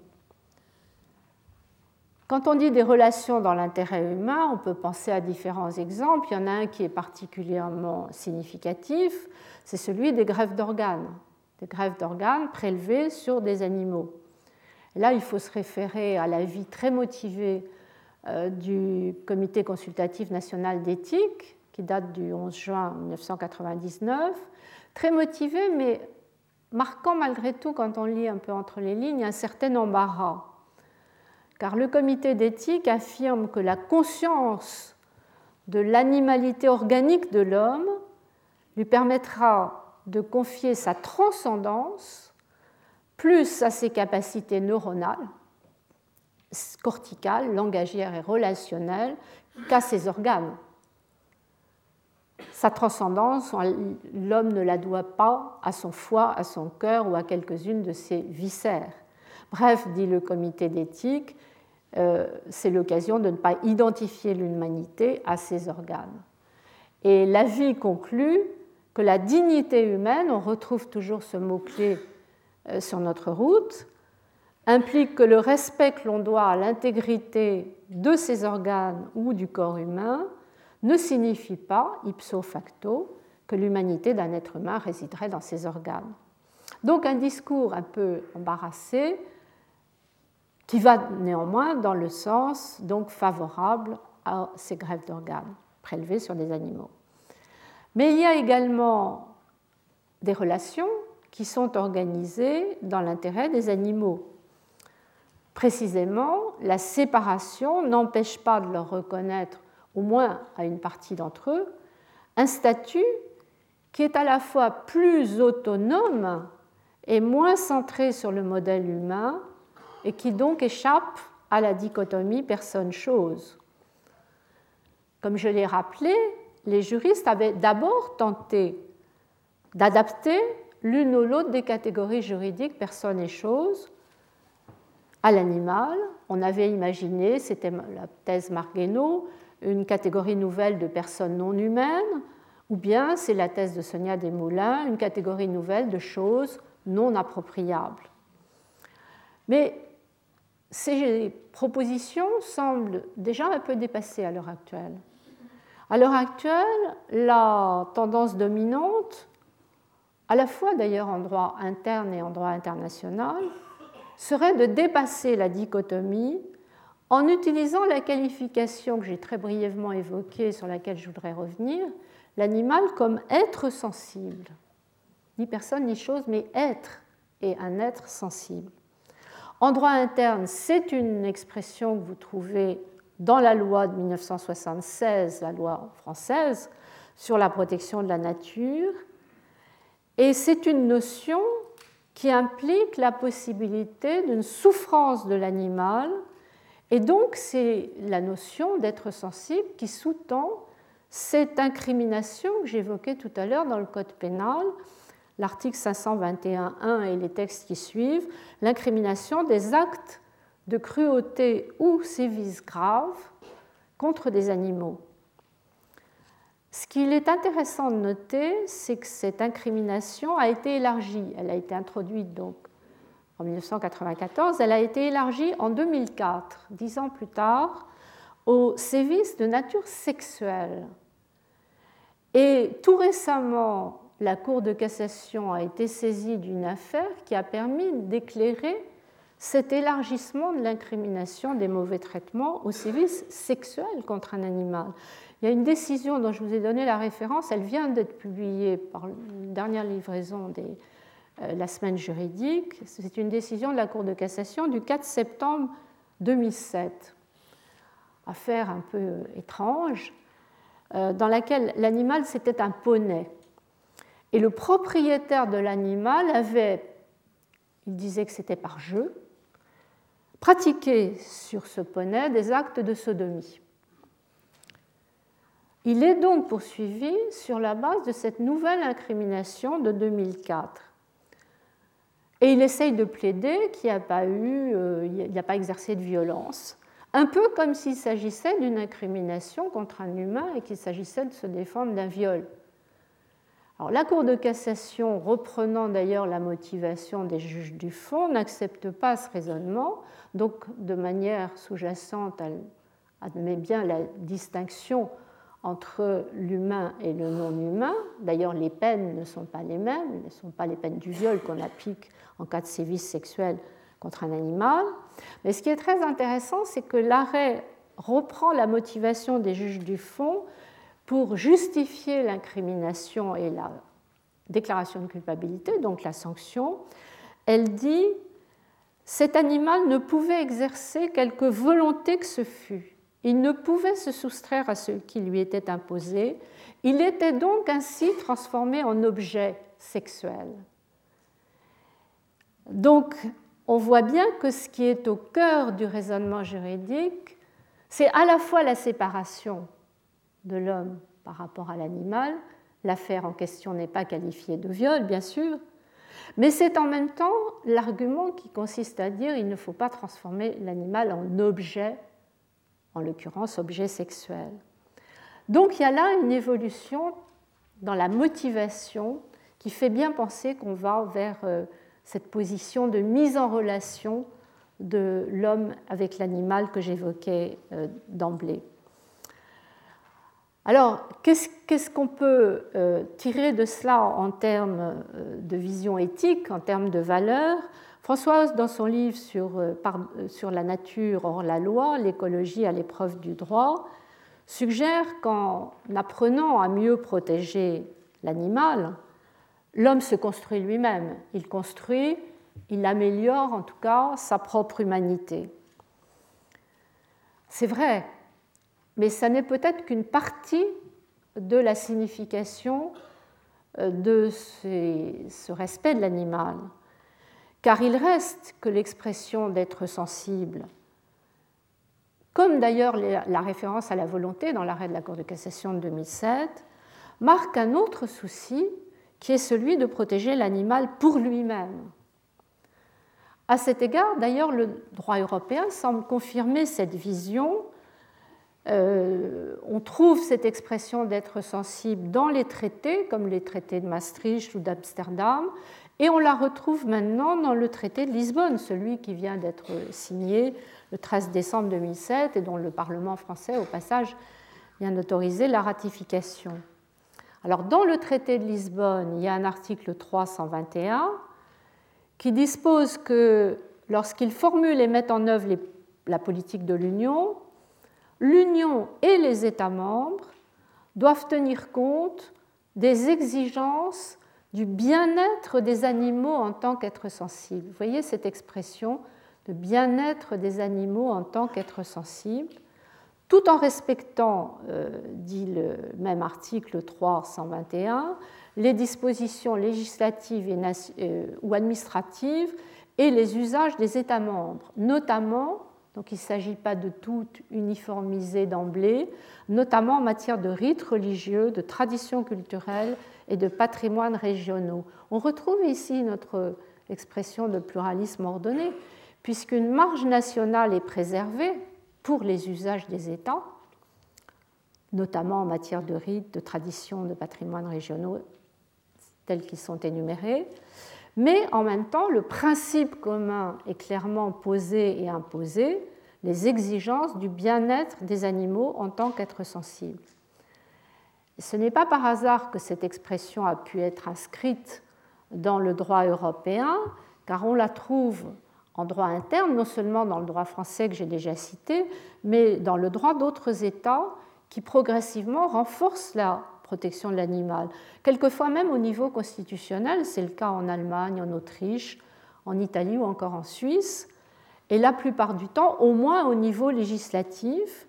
Speaker 2: Quand on dit des relations dans l'intérêt humain, on peut penser à différents exemples. Il y en a un qui est particulièrement significatif, c'est celui des greffes d'organes, des greffes d'organes prélevées sur des animaux. là, il faut se référer à la vie très motivée du Comité consultatif national d'éthique, qui date du 11 juin 1999, très motivé, mais marquant malgré tout, quand on lit un peu entre les lignes, un certain embarras. Car le comité d'éthique affirme que la conscience de l'animalité organique de l'homme lui permettra de confier sa transcendance plus à ses capacités neuronales, corticale, langagière et relationnelle qu'à ses organes. Sa transcendance, l'homme ne la doit pas à son foie, à son cœur ou à quelques-unes de ses viscères. Bref, dit le comité d'éthique, euh, c'est l'occasion de ne pas identifier l'humanité à ses organes. Et l'avis conclut que la dignité humaine, on retrouve toujours ce mot-clé euh, sur notre route, implique que le respect que l'on doit à l'intégrité de ses organes ou du corps humain ne signifie pas, ipso facto, que l'humanité d'un être humain résiderait dans ses organes. Donc un discours un peu embarrassé qui va néanmoins dans le sens donc favorable à ces greffes d'organes prélevées sur des animaux. Mais il y a également des relations qui sont organisées dans l'intérêt des animaux. Précisément, la séparation n'empêche pas de leur reconnaître, au moins à une partie d'entre eux, un statut qui est à la fois plus autonome et moins centré sur le modèle humain et qui donc échappe à la dichotomie personne-chose. Comme je l'ai rappelé, les juristes avaient d'abord tenté d'adapter l'une ou l'autre des catégories juridiques personne et chose à l'animal. On avait imaginé, c'était la thèse Margueno, une catégorie nouvelle de personnes non humaines, ou bien c'est la thèse de Sonia Desmoulins, une catégorie nouvelle de choses non appropriables. Mais ces propositions semblent déjà un peu dépassées à l'heure actuelle. À l'heure actuelle, la tendance dominante, à la fois d'ailleurs en droit interne et en droit international, serait de dépasser la dichotomie en utilisant la qualification que j'ai très brièvement évoquée, sur laquelle je voudrais revenir, l'animal comme être sensible. Ni personne ni chose, mais être et un être sensible. En droit interne, c'est une expression que vous trouvez dans la loi de 1976, la loi française sur la protection de la nature, et c'est une notion qui implique la possibilité d'une souffrance de l'animal, et donc c'est la notion d'être sensible qui sous-tend cette incrimination que j'évoquais tout à l'heure dans le Code pénal, l'article 521.1 et les textes qui suivent, l'incrimination des actes de cruauté ou sévices graves contre des animaux. Ce qu'il est intéressant de noter, c'est que cette incrimination a été élargie. Elle a été introduite donc en 1994, elle a été élargie en 2004, dix ans plus tard, aux sévices de nature sexuelle. Et tout récemment, la Cour de cassation a été saisie d'une affaire qui a permis d'éclairer cet élargissement de l'incrimination des mauvais traitements aux sévices sexuels contre un animal. Il y a une décision dont je vous ai donné la référence, elle vient d'être publiée par la dernière livraison de euh, la semaine juridique. C'est une décision de la Cour de cassation du 4 septembre 2007. Affaire un peu euh, étrange, euh, dans laquelle l'animal c'était un poney. Et le propriétaire de l'animal avait, il disait que c'était par jeu, pratiqué sur ce poney des actes de sodomie. Il est donc poursuivi sur la base de cette nouvelle incrimination de 2004. Et il essaye de plaider qu'il n'a pas eu, euh, n'a pas exercé de violence, un peu comme s'il s'agissait d'une incrimination contre un humain et qu'il s'agissait de se défendre d'un viol. La Cour de cassation, reprenant d'ailleurs la motivation des juges du fond, n'accepte pas ce raisonnement, donc de manière sous-jacente, elle admet bien la distinction entre l'humain et le non-humain. D'ailleurs, les peines ne sont pas les mêmes, ne sont pas les peines du viol qu'on applique en cas de sévice sexuel contre un animal. Mais ce qui est très intéressant, c'est que l'arrêt reprend la motivation des juges du fond pour justifier l'incrimination et la déclaration de culpabilité, donc la sanction, elle dit cet animal ne pouvait exercer quelque volonté que ce fût. Il ne pouvait se soustraire à ce qui lui était imposé. Il était donc ainsi transformé en objet sexuel. Donc, on voit bien que ce qui est au cœur du raisonnement juridique, c'est à la fois la séparation de l'homme par rapport à l'animal. L'affaire en question n'est pas qualifiée de viol, bien sûr, Mais c'est en même temps l'argument qui consiste à dire qu'il ne faut pas transformer l'animal en objet, en l'occurrence objet sexuel. Donc il y a là une évolution dans la motivation qui fait bien penser qu'on va vers euh, cette position de mise en relation de l'homme avec l'animal que j'évoquais euh, d'emblée. Alors, qu'est-ce qu'on peut euh, tirer de cela en termes de vision éthique, en termes de valeurs Françoise, dans son livre sur, sur la nature hors la loi, l'écologie à l'épreuve du droit, suggère qu'en apprenant à mieux protéger l'animal, l'homme se construit lui-même. Il construit, il améliore en tout cas sa propre humanité. C'est vrai, mais ça n'est peut-être qu'une partie de la signification euh, de ce respect de l'animal, car il reste que l'expression d'être sensible comme d'ailleurs la référence à la volonté dans l'arrêt de la Cour de cassation de 2007, marque un autre souci qui est celui de protéger l'animal pour lui-même. À cet égard, d'ailleurs, le droit européen semble confirmer cette vision. Euh, on trouve cette expression d'être sensible dans les traités, comme les traités de Maastricht ou d'Amsterdam, et on la retrouve maintenant dans le traité de Lisbonne, celui qui vient d'être signé le 13 décembre 2007 et dont le Parlement français, au passage, vient d'autoriser la ratification. Alors, dans le traité de Lisbonne, il y a un article 321 qui dispose que lorsqu'il formule et met en œuvre la politique de l'Union, l'Union et les États membres doivent tenir compte des exigences du bien-être des animaux en tant qu'êtres sensibles. Vous voyez cette expression de bien-être des animaux en tant qu'êtres sensibles, tout en respectant, euh, dit le même article 321, les dispositions législatives euh, ou administratives et les usages des États membres, notamment, donc il ne s'agit pas de tout uniformiser d'emblée, notamment en matière de rites religieux, de traditions culturelles et de patrimoines régionaux. On retrouve ici notre expression de pluralisme ordonné, puisqu'une marge nationale est préservée pour les usages des États, notamment en matière de rites, de traditions, de patrimoine régionaux tels qu'ils sont énumérés, mais en même temps, le principe commun est clairement posé et imposé, les exigences du bien-être des animaux en tant qu'êtres sensibles. Ce n'est pas par hasard que cette expression a pu être inscrite dans le droit européen, car on la trouve en droit interne, non seulement dans le droit français que j'ai déjà cité, mais dans le droit d'autres États qui progressivement renforcent la protection de l'animal. Quelquefois même au niveau constitutionnel, c'est le cas en Allemagne, en Autriche, en Italie ou encore en Suisse, et la plupart du temps, au moins au niveau législatif,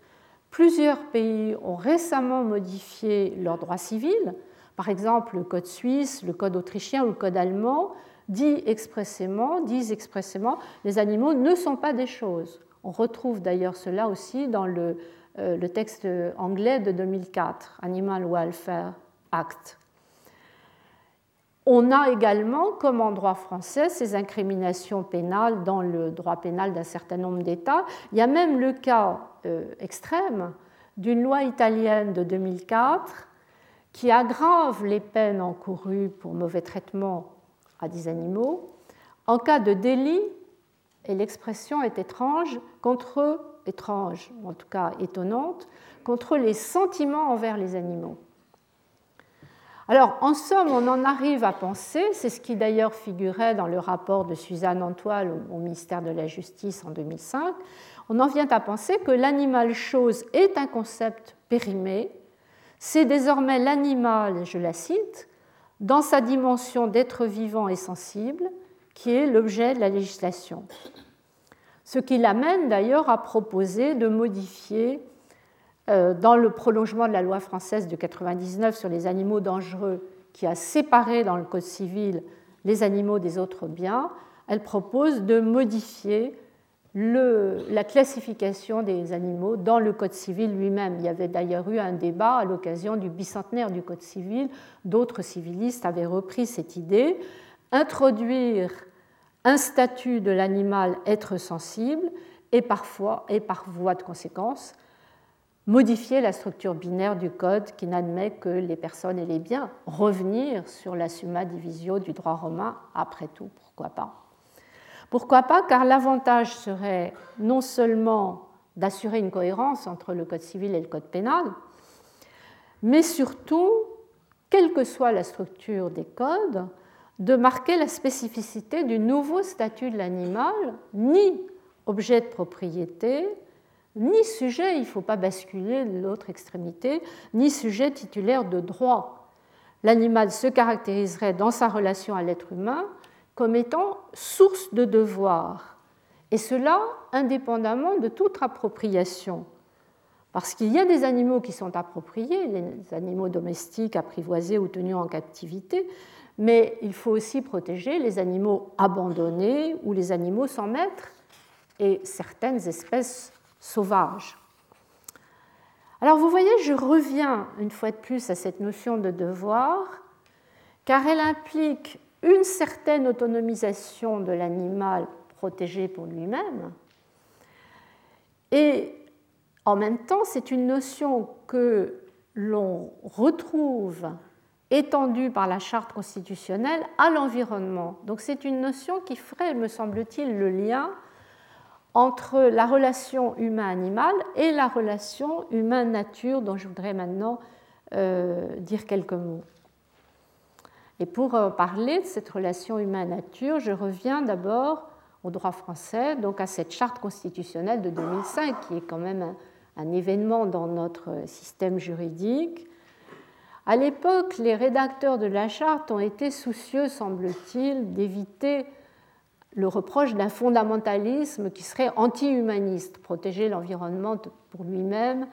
Speaker 2: plusieurs pays ont récemment modifié leur droit civil, par exemple le code suisse, le code autrichien ou le code allemand, dit expressément, disent expressément, les animaux ne sont pas des choses. On retrouve d'ailleurs cela aussi dans le, euh, le texte anglais de 2004, Animal Welfare Act. On a également, comme en droit français, ces incriminations pénales dans le droit pénal d'un certain nombre d'États. Il y a même le cas euh, extrême d'une loi italienne de 2004 qui aggrave les peines encourues pour mauvais traitement à des animaux, en cas de délit, et l'expression est étrange, en tout cas étonnante, contre les sentiments envers les animaux. Alors, en somme, on en arrive à penser, c'est ce qui d'ailleurs figurait dans le rapport de Suzanne Antoine au ministère de la Justice en 2005, on en vient à penser que l'animal chose est un concept périmé, c'est désormais l'animal, je la cite, dans sa dimension d'être vivant et sensible, qui est l'objet de la législation. Ce qui l'amène d'ailleurs à proposer de modifier, dans le prolongement de la loi française de 1999 sur les animaux dangereux, qui a séparé dans le Code civil les animaux des autres biens, elle propose de modifier la classification des animaux dans le Code civil lui-même. Il y avait d'ailleurs eu un débat à l'occasion du bicentenaire du Code civil. D'autres civilistes avaient repris cette idée. introduire un statut de l'animal être sensible et parfois, et par voie de conséquence, modifier la structure binaire du code qui n'admet que les personnes et les biens, revenir sur la summa divisio du droit romain, après tout, pourquoi pas. Pourquoi pas Car l'avantage serait non seulement d'assurer une cohérence entre le code civil et le code pénal, mais surtout, quelle que soit la structure des codes, de marquer la spécificité du nouveau statut de l'animal, ni objet de propriété, ni sujet, il ne faut pas basculer de l'autre extrémité, ni sujet titulaire de droit. L'animal se caractériserait dans sa relation à l'être humain comme étant source de devoir, et cela indépendamment de toute appropriation. Parce qu'il y a des animaux qui sont appropriés, les animaux domestiques apprivoisés ou tenus en captivité, mais il faut aussi protéger les animaux abandonnés ou les animaux sans maître et certaines espèces sauvages. Alors vous voyez, je reviens une fois de plus à cette notion de devoir, car elle implique une certaine autonomisation de l'animal protégé pour lui-même, et en même temps, c'est une notion que l'on retrouve étendue par la charte constitutionnelle à l'environnement. Donc c'est une notion qui ferait, me semble-t-il, le lien entre la relation humain-animal et la relation humain-nature dont je voudrais maintenant euh, dire quelques mots. Et pour euh, parler de cette relation humain-nature, je reviens d'abord au droit français, donc à cette charte constitutionnelle de 2005 qui est quand même un événement dans notre système juridique. À l'époque, les rédacteurs de la charte ont été soucieux, semble-t-il, d'éviter le reproche d'un fondamentalisme qui serait anti-humaniste, protéger l'environnement pour lui-même,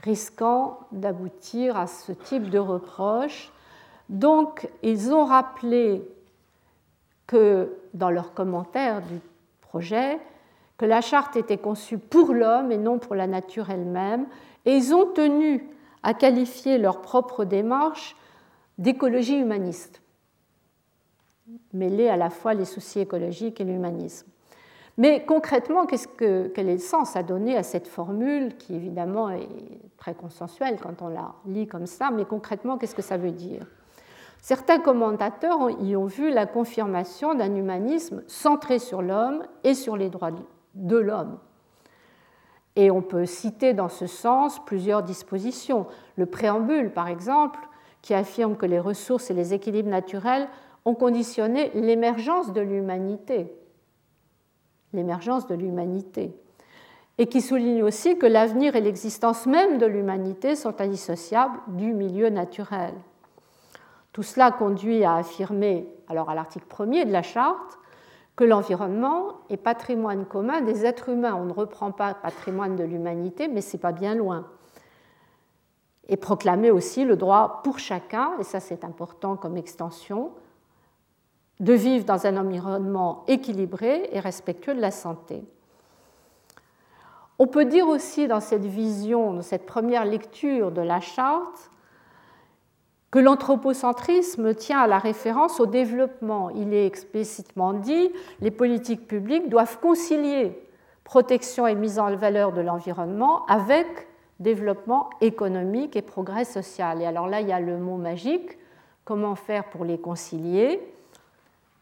Speaker 2: risquant d'aboutir à ce type de reproche. Donc, ils ont rappelé que, dans leurs commentaires du projet, que la charte était conçue pour l'homme et non pour la nature elle-même, et ils ont tenu à qualifier leur propre démarche d'écologie humaniste, mêler à la fois les soucis écologiques et l'humanisme. Mais concrètement, que, quel est le sens à donner à cette formule qui évidemment est très consensuelle quand on la lit comme ça, mais concrètement, qu'est-ce que ça veut dire? Certains commentateurs y ont vu la confirmation d'un humanisme centré sur l'homme et sur les droits de l'homme. Et on peut citer dans ce sens plusieurs dispositions. Le préambule, par exemple, qui affirme que les ressources et les équilibres naturels ont conditionné l'émergence de l'humanité. L'émergence de l'humanité. Et qui souligne aussi que l'avenir et l'existence même de l'humanité sont indissociables du milieu naturel. Tout cela conduit à affirmer, alors à l'article 1er de la charte, que l'environnement est patrimoine commun des êtres humains. On ne reprend pas patrimoine de l'humanité, mais c'est pas bien loin. Et proclamer aussi le droit pour chacun, et ça c'est important comme extension, de vivre dans un environnement équilibré et respectueux de la santé. On peut dire aussi dans cette vision, dans cette première lecture de la charte, que l'anthropocentrisme tient à la référence au développement. Il est explicitement dit, les politiques publiques doivent concilier protection et mise en valeur de l'environnement avec développement économique et progrès social. Et alors là, il y a le mot magique, comment faire pour les concilier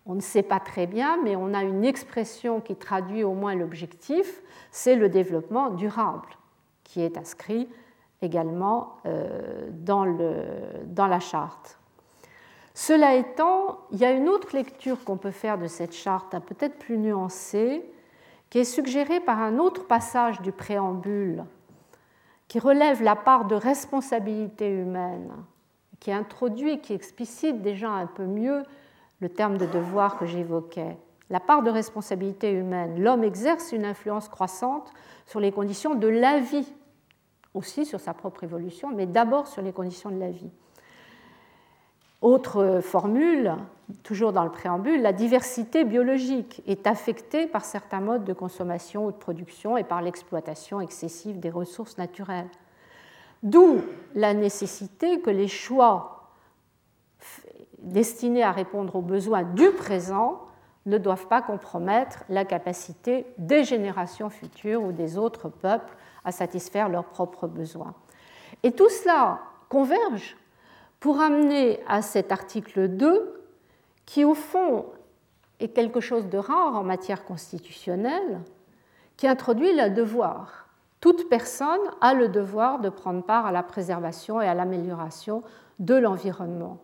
Speaker 2: On ne sait pas très bien, mais on a une expression qui traduit au moins l'objectif, c'est le développement durable, qui est inscrit également euh, dans, le, dans la charte. Cela étant, il y a une autre lecture qu'on peut faire de cette charte, peut-être plus nuancée, qui est suggérée par un autre passage du préambule, qui relève la part de responsabilité humaine, qui introduit, qui explicite déjà un peu mieux le terme de devoir que j'évoquais. La part de responsabilité humaine. L'homme exerce une influence croissante sur les conditions de la vie aussi sur sa propre évolution, mais d'abord sur les conditions de la vie. Autre formule, toujours dans le préambule, la diversité biologique est affectée par certains modes de consommation ou de production et par l'exploitation excessive des ressources naturelles. D'où la nécessité que les choix destinés à répondre aux besoins du présent ne doivent pas compromettre la capacité des générations futures ou des autres peuples à satisfaire leurs propres besoins. Et tout cela converge pour amener à cet article 2 qui, au fond, est quelque chose de rare en matière constitutionnelle, qui introduit le devoir. Toute personne a le devoir de prendre part à la préservation et à l'amélioration de l'environnement.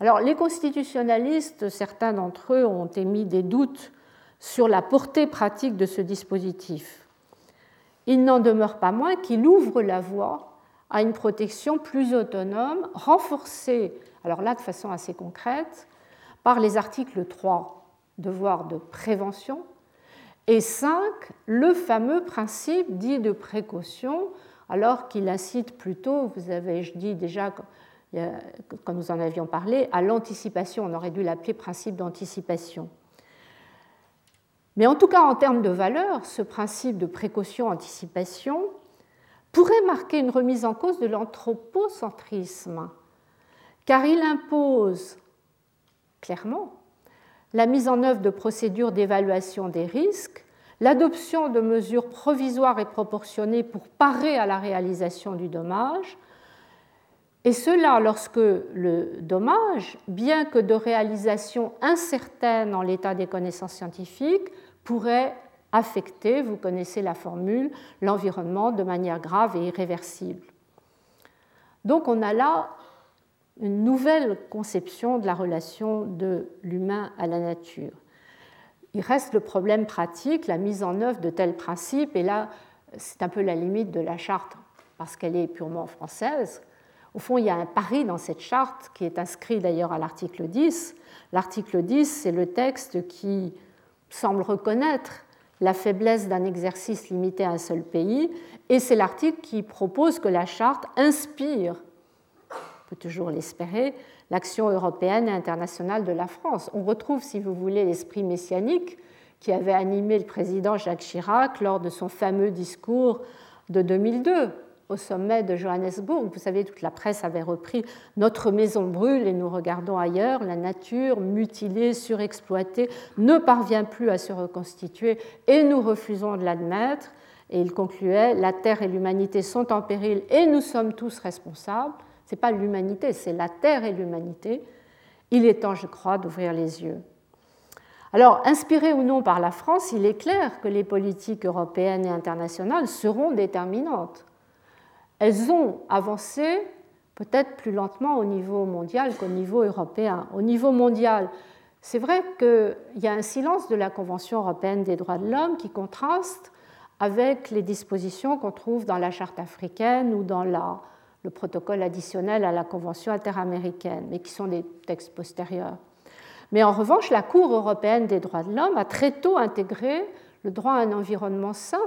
Speaker 2: Alors, les constitutionnalistes, certains d'entre eux ont émis des doutes sur la portée pratique de ce dispositif. Il n'en demeure pas moins qu'il ouvre la voie à une protection plus autonome, renforcée, alors là de façon assez concrète, par les articles 3, devoir de prévention, et 5, le fameux principe dit de précaution, alors qu'il incite plutôt, vous avez dit déjà quand nous en avions parlé, à l'anticipation. On aurait dû l'appeler principe d'anticipation. Mais en tout cas, en termes de valeur, ce principe de précaution-anticipation pourrait marquer une remise en cause de l'anthropocentrisme, car il impose clairement la mise en œuvre de procédures d'évaluation des risques, l'adoption de mesures provisoires et proportionnées pour parer à la réalisation du dommage, et cela lorsque le dommage, bien que de réalisation incertaine en l'état des connaissances scientifiques, pourrait affecter, vous connaissez la formule, l'environnement de manière grave et irréversible. Donc on a là une nouvelle conception de la relation de l'humain à la nature. Il reste le problème pratique, la mise en œuvre de tels principes, et là c'est un peu la limite de la charte parce qu'elle est purement française. Au fond, il y a un pari dans cette charte qui est inscrit d'ailleurs à l'article 10. L'article 10, c'est le texte qui semble reconnaître la faiblesse d'un exercice limité à un seul pays, et c'est l'article qui propose que la charte inspire, on peut toujours l'espérer, l'action européenne et internationale de la France. On retrouve, si vous voulez, l'esprit messianique qui avait animé le président Jacques Chirac lors de son fameux discours de 2002 au sommet de Johannesburg. Vous savez, toute la presse avait repris Notre maison brûle et nous regardons ailleurs. La nature, mutilée, surexploitée, ne parvient plus à se reconstituer et nous refusons de l'admettre. Et il concluait La terre et l'humanité sont en péril et nous sommes tous responsables. Ce n'est pas l'humanité, c'est la terre et l'humanité. Il est temps, je crois, d'ouvrir les yeux. Alors, inspiré ou non par la France, il est clair que les politiques européennes et internationales seront déterminantes elles ont avancé peut-être plus lentement au niveau mondial qu'au niveau européen. Au niveau mondial, c'est vrai qu'il y a un silence de la Convention européenne des droits de l'homme qui contraste avec les dispositions qu'on trouve dans la Charte africaine ou dans le protocole additionnel à la Convention interaméricaine, mais qui sont des textes postérieurs. Mais en revanche, la Cour européenne des droits de l'homme a très tôt intégré le droit à un environnement sain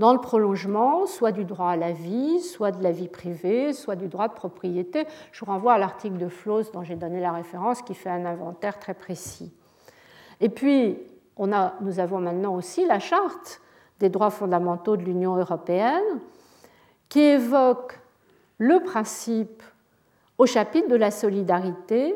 Speaker 2: dans le prolongement soit du droit à la vie, soit de la vie privée, soit du droit de propriété. Je vous renvoie à l'article de Floss dont j'ai donné la référence qui fait un inventaire très précis. Et puis, nous avons maintenant aussi la charte des droits fondamentaux de l'Union européenne qui évoque le principe au chapitre de la solidarité,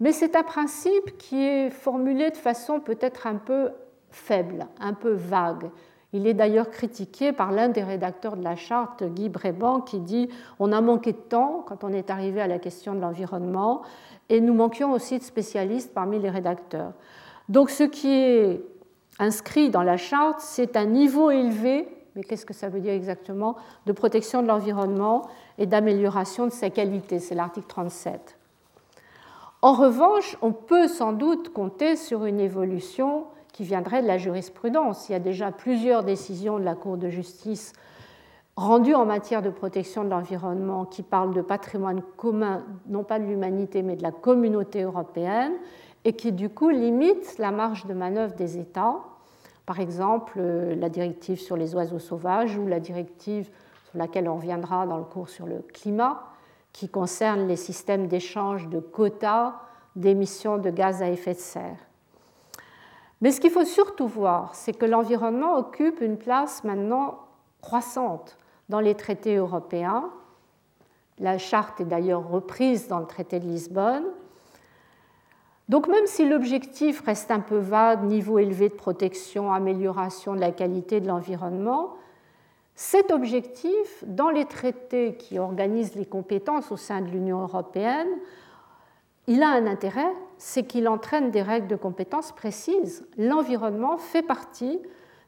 Speaker 2: mais c'est un principe qui est formulé de façon peut-être un peu faible, un peu vague. Il est d'ailleurs critiqué par l'un des rédacteurs de la charte, Guy Bréban, qui dit On a manqué de temps quand on est arrivé à la question de l'environnement, et nous manquions aussi de spécialistes parmi les rédacteurs. Donc ce qui est inscrit dans la charte, c'est un niveau élevé, mais qu'est-ce que ça veut dire exactement, de protection de l'environnement et d'amélioration de sa qualité. C'est l'article 37. En revanche, on peut sans doute compter sur une évolution qui viendrait de la jurisprudence. Il y a déjà plusieurs décisions de la Cour de justice rendues en matière de protection de l'environnement qui parlent de patrimoine commun, non pas de l'humanité, mais de la communauté européenne, et qui du coup limitent la marge de manœuvre des États. Par exemple, euh, la directive sur les oiseaux sauvages ou la directive sur laquelle on reviendra dans le cours sur le climat, qui concerne les systèmes d'échange de quotas d'émissions de gaz à effet de serre. Mais ce qu'il faut surtout voir, c'est que l'environnement occupe une place maintenant croissante dans les traités européens. La charte est d'ailleurs reprise dans le traité de Lisbonne. Donc même si l'objectif reste un peu vague, niveau élevé de protection, amélioration de la qualité de l'environnement, cet objectif, dans les traités qui organisent les compétences au sein de l'Union européenne, il a un intérêt, c'est qu'il entraîne des règles de compétences précises. L'environnement fait partie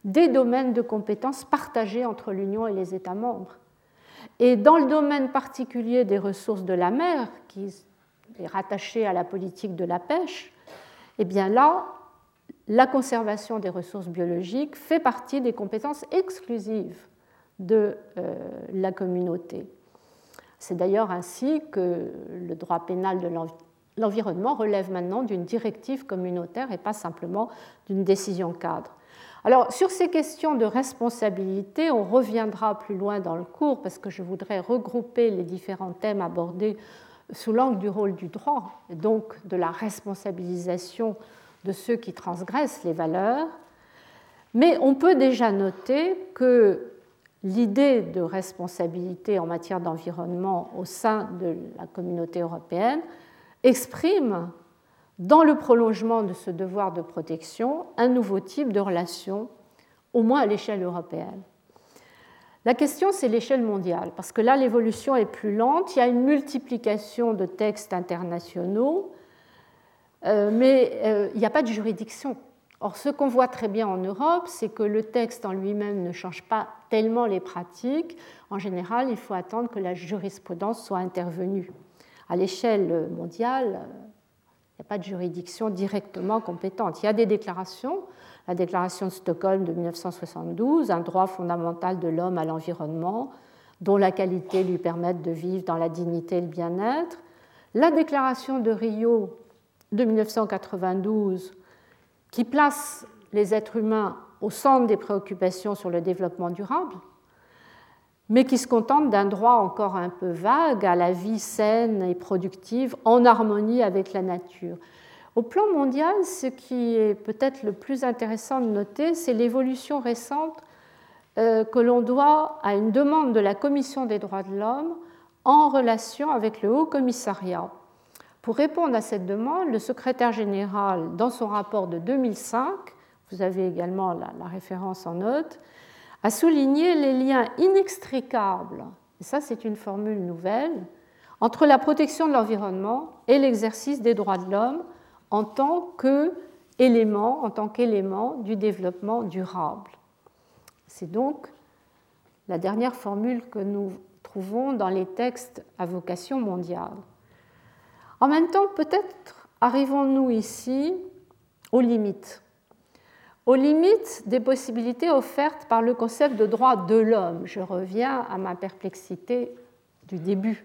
Speaker 2: des domaines de compétences partagés entre l'Union et les États membres. Et dans le domaine particulier des ressources de la mer, qui est rattaché à la politique de la pêche, eh bien là, la conservation des ressources biologiques fait partie des compétences exclusives de euh, la communauté. C'est d'ailleurs ainsi que le droit pénal de l'environnement relève maintenant d'une directive communautaire et pas simplement d'une décision cadre. Alors, sur ces questions de responsabilité, on reviendra plus loin dans le cours parce que je voudrais regrouper les différents thèmes abordés sous l'angle du rôle du droit, et donc de la responsabilisation de ceux qui transgressent les valeurs. Mais on peut déjà noter que l'idée de responsabilité en matière d'environnement au sein de la communauté européenne exprime dans le prolongement de ce devoir de protection, un nouveau type de relation, au moins à l'échelle européenne. La question, c'est l'échelle mondiale, parce que là, l'évolution est plus lente, il y a une multiplication de textes internationaux, euh, mais euh, il n'y a pas de juridiction. Or, ce qu'on voit très bien en Europe, c'est que le texte en lui-même ne change pas tellement les pratiques. En général, il faut attendre que la jurisprudence soit intervenue. À l'échelle mondiale, n'y a pas de juridiction directement compétente. Il y a des déclarations. La déclaration de Stockholm de 1972, un droit fondamental de l'homme à l'environnement, dont la qualité lui permette de vivre dans la dignité et le bien-être. La déclaration de Rio de 1992, qui place les êtres humains au centre des préoccupations sur le développement durable mais qui se contente d'un droit encore un peu vague à la vie saine et productive en harmonie avec la nature. Au plan mondial, ce qui est peut-être le plus intéressant de noter, c'est l'évolution récente euh, que l'on doit à une demande de la Commission des droits de l'homme en relation avec le Haut Commissariat. Pour répondre à cette demande, le secrétaire général, dans son rapport de 2005, vous avez également la, la référence en note, a souligné les liens inextricables, et ça c'est une formule nouvelle, entre la protection de l'environnement et l'exercice des droits de l'homme en tant qu'élément, en tant qu'élément du développement durable. C'est donc la dernière formule que nous trouvons dans les textes à vocation mondiale. En même temps, peut-être arrivons-nous ici aux limites aux limites des possibilités offertes par le concept de droit de l'homme. Je reviens à ma perplexité du début.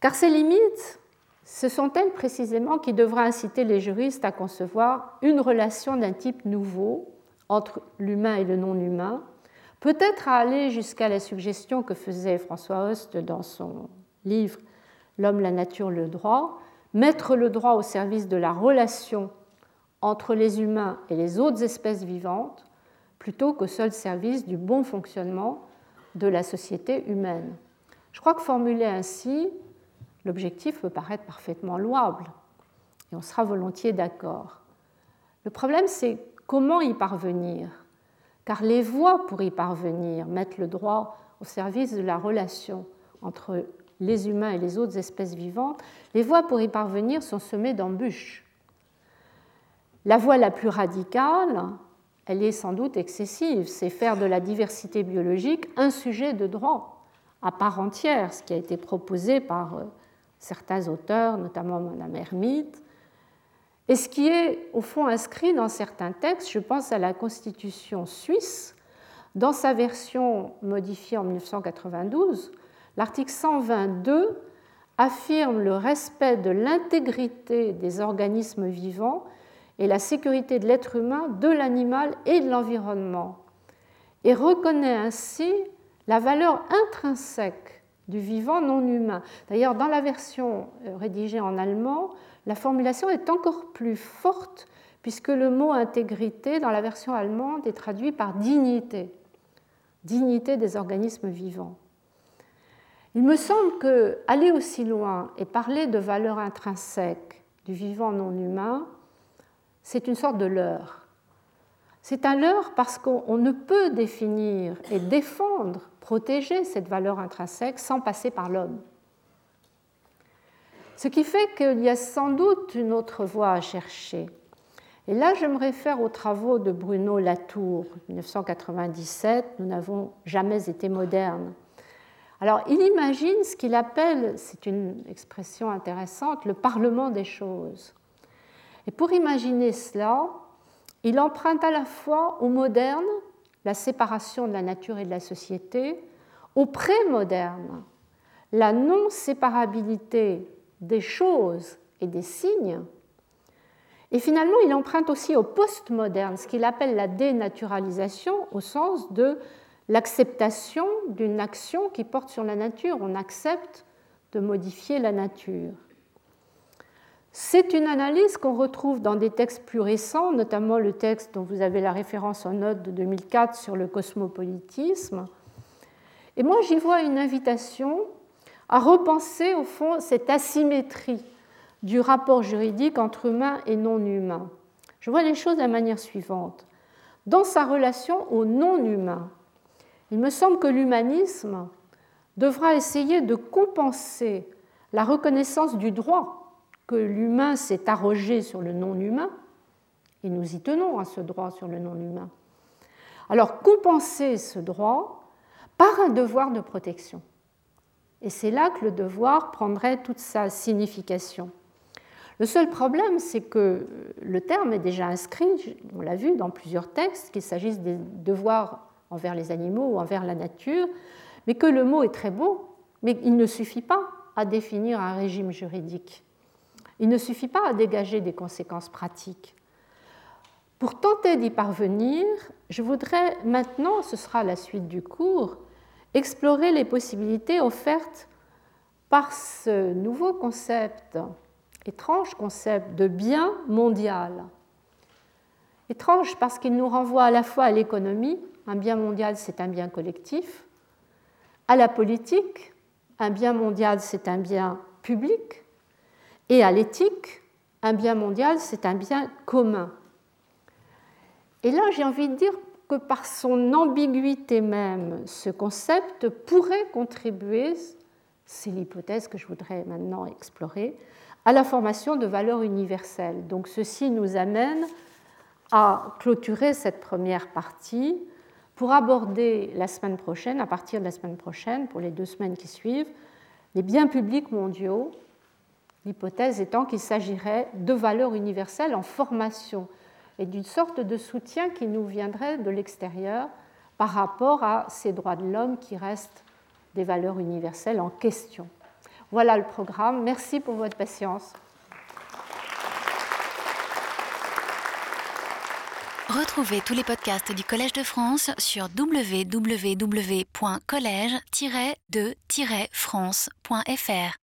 Speaker 2: Car ces limites, ce sont elles précisément qui devraient inciter les juristes à concevoir une relation d'un type nouveau entre l'humain et le non-humain, peut-être à aller jusqu'à la suggestion que faisait François Host dans son livre L'homme, la nature, le droit, mettre le droit au service de la relation entre les humains et les autres espèces vivantes plutôt qu'au seul service du bon fonctionnement de la société humaine. Je crois que formulé ainsi, l'objectif peut paraître parfaitement louable et on sera volontiers d'accord. Le problème, c'est comment y parvenir, car les voies pour y parvenir mettent le droit au service de la relation entre les humains et les autres espèces vivantes. Les voies pour y parvenir sont semées d'embûches. La voie la plus radicale, elle est sans doute excessive, c'est faire de la diversité biologique un sujet de droit à part entière, ce qui a été proposé par euh, certains auteurs, notamment Mme Hermite, et ce qui est au fond inscrit dans certains textes, je pense à la Constitution suisse, dans sa version modifiée en 1992, l'article 122 affirme le respect de l'intégrité des organismes vivants et la sécurité de l'être humain, de l'animal et de l'environnement, et reconnaît ainsi la valeur intrinsèque du vivant non humain. D'ailleurs, dans la version euh, rédigée en allemand, la formulation est encore plus forte puisque le mot intégrité dans la version allemande est traduit par dignité, dignité des organismes vivants. Il me semble que aller aussi loin et parler de valeur intrinsèque du vivant non humain, c'est une sorte de leurre. C'est un leurre parce qu'on ne peut définir et défendre, protéger cette valeur intrinsèque sans passer par l'homme. Ce qui fait qu'il y a sans doute une autre voie à chercher. Et là, je me réfère aux travaux de Bruno Latour, 1997, Nous n'avons jamais été modernes. Alors, il imagine ce qu'il appelle, c'est une expression intéressante, le parlement des choses. Et pour imaginer cela, il emprunte à la fois au moderne, la séparation de la nature et de la société, au pré-moderne, la non-séparabilité des choses et des signes, et finalement il emprunte aussi au post-moderne, ce qu'il appelle la dénaturalisation au sens de l'acceptation d'une action qui porte sur la nature. On accepte de modifier la nature. C'est une analyse qu'on retrouve dans des textes plus récents, notamment le texte dont vous avez la référence en note de 2004 sur le cosmopolitisme. Et moi, j'y vois une invitation à repenser, au fond, cette asymétrie du rapport juridique entre humain et non humain. Je vois les choses de la manière suivante. Dans sa relation au non humain, il me semble que l'humanisme devra essayer de compenser la reconnaissance du droit que l'humain s'est arrogé sur le non-humain, et nous y tenons à ce droit sur le non-humain. Alors compenser ce droit par un devoir de protection. Et c'est là que le devoir prendrait toute sa signification. Le seul problème, c'est que le terme est déjà inscrit, on l'a vu dans plusieurs textes, qu'il s'agisse des devoirs envers les animaux ou envers la nature, mais que le mot est très beau, mais il ne suffit pas à définir un régime juridique. Il ne suffit pas à dégager des conséquences pratiques. Pour tenter d'y parvenir, je voudrais maintenant, ce sera la suite du cours, explorer les possibilités offertes par ce nouveau concept, étrange concept de bien mondial. Étrange parce qu'il nous renvoie à la fois à l'économie, un bien mondial c'est un bien collectif, à la politique, un bien mondial c'est un bien public, et à l'éthique, un bien mondial, c'est un bien commun. Et là, j'ai envie de dire que par son ambiguïté même, ce concept pourrait contribuer, c'est l'hypothèse que je voudrais maintenant explorer, à la formation de valeurs universelles. Donc ceci nous amène à clôturer cette première partie pour aborder la semaine prochaine, à partir de la semaine prochaine, pour les deux semaines qui suivent, les biens publics mondiaux l'hypothèse étant qu'il s'agirait de valeurs universelles en formation et d'une sorte de soutien qui nous viendrait de l'extérieur par rapport à ces droits de l'homme qui restent des valeurs universelles en question. Voilà le programme. Merci pour votre patience.
Speaker 1: Retrouvez tous les podcasts du Collège de France sur www.collège-de-france.fr.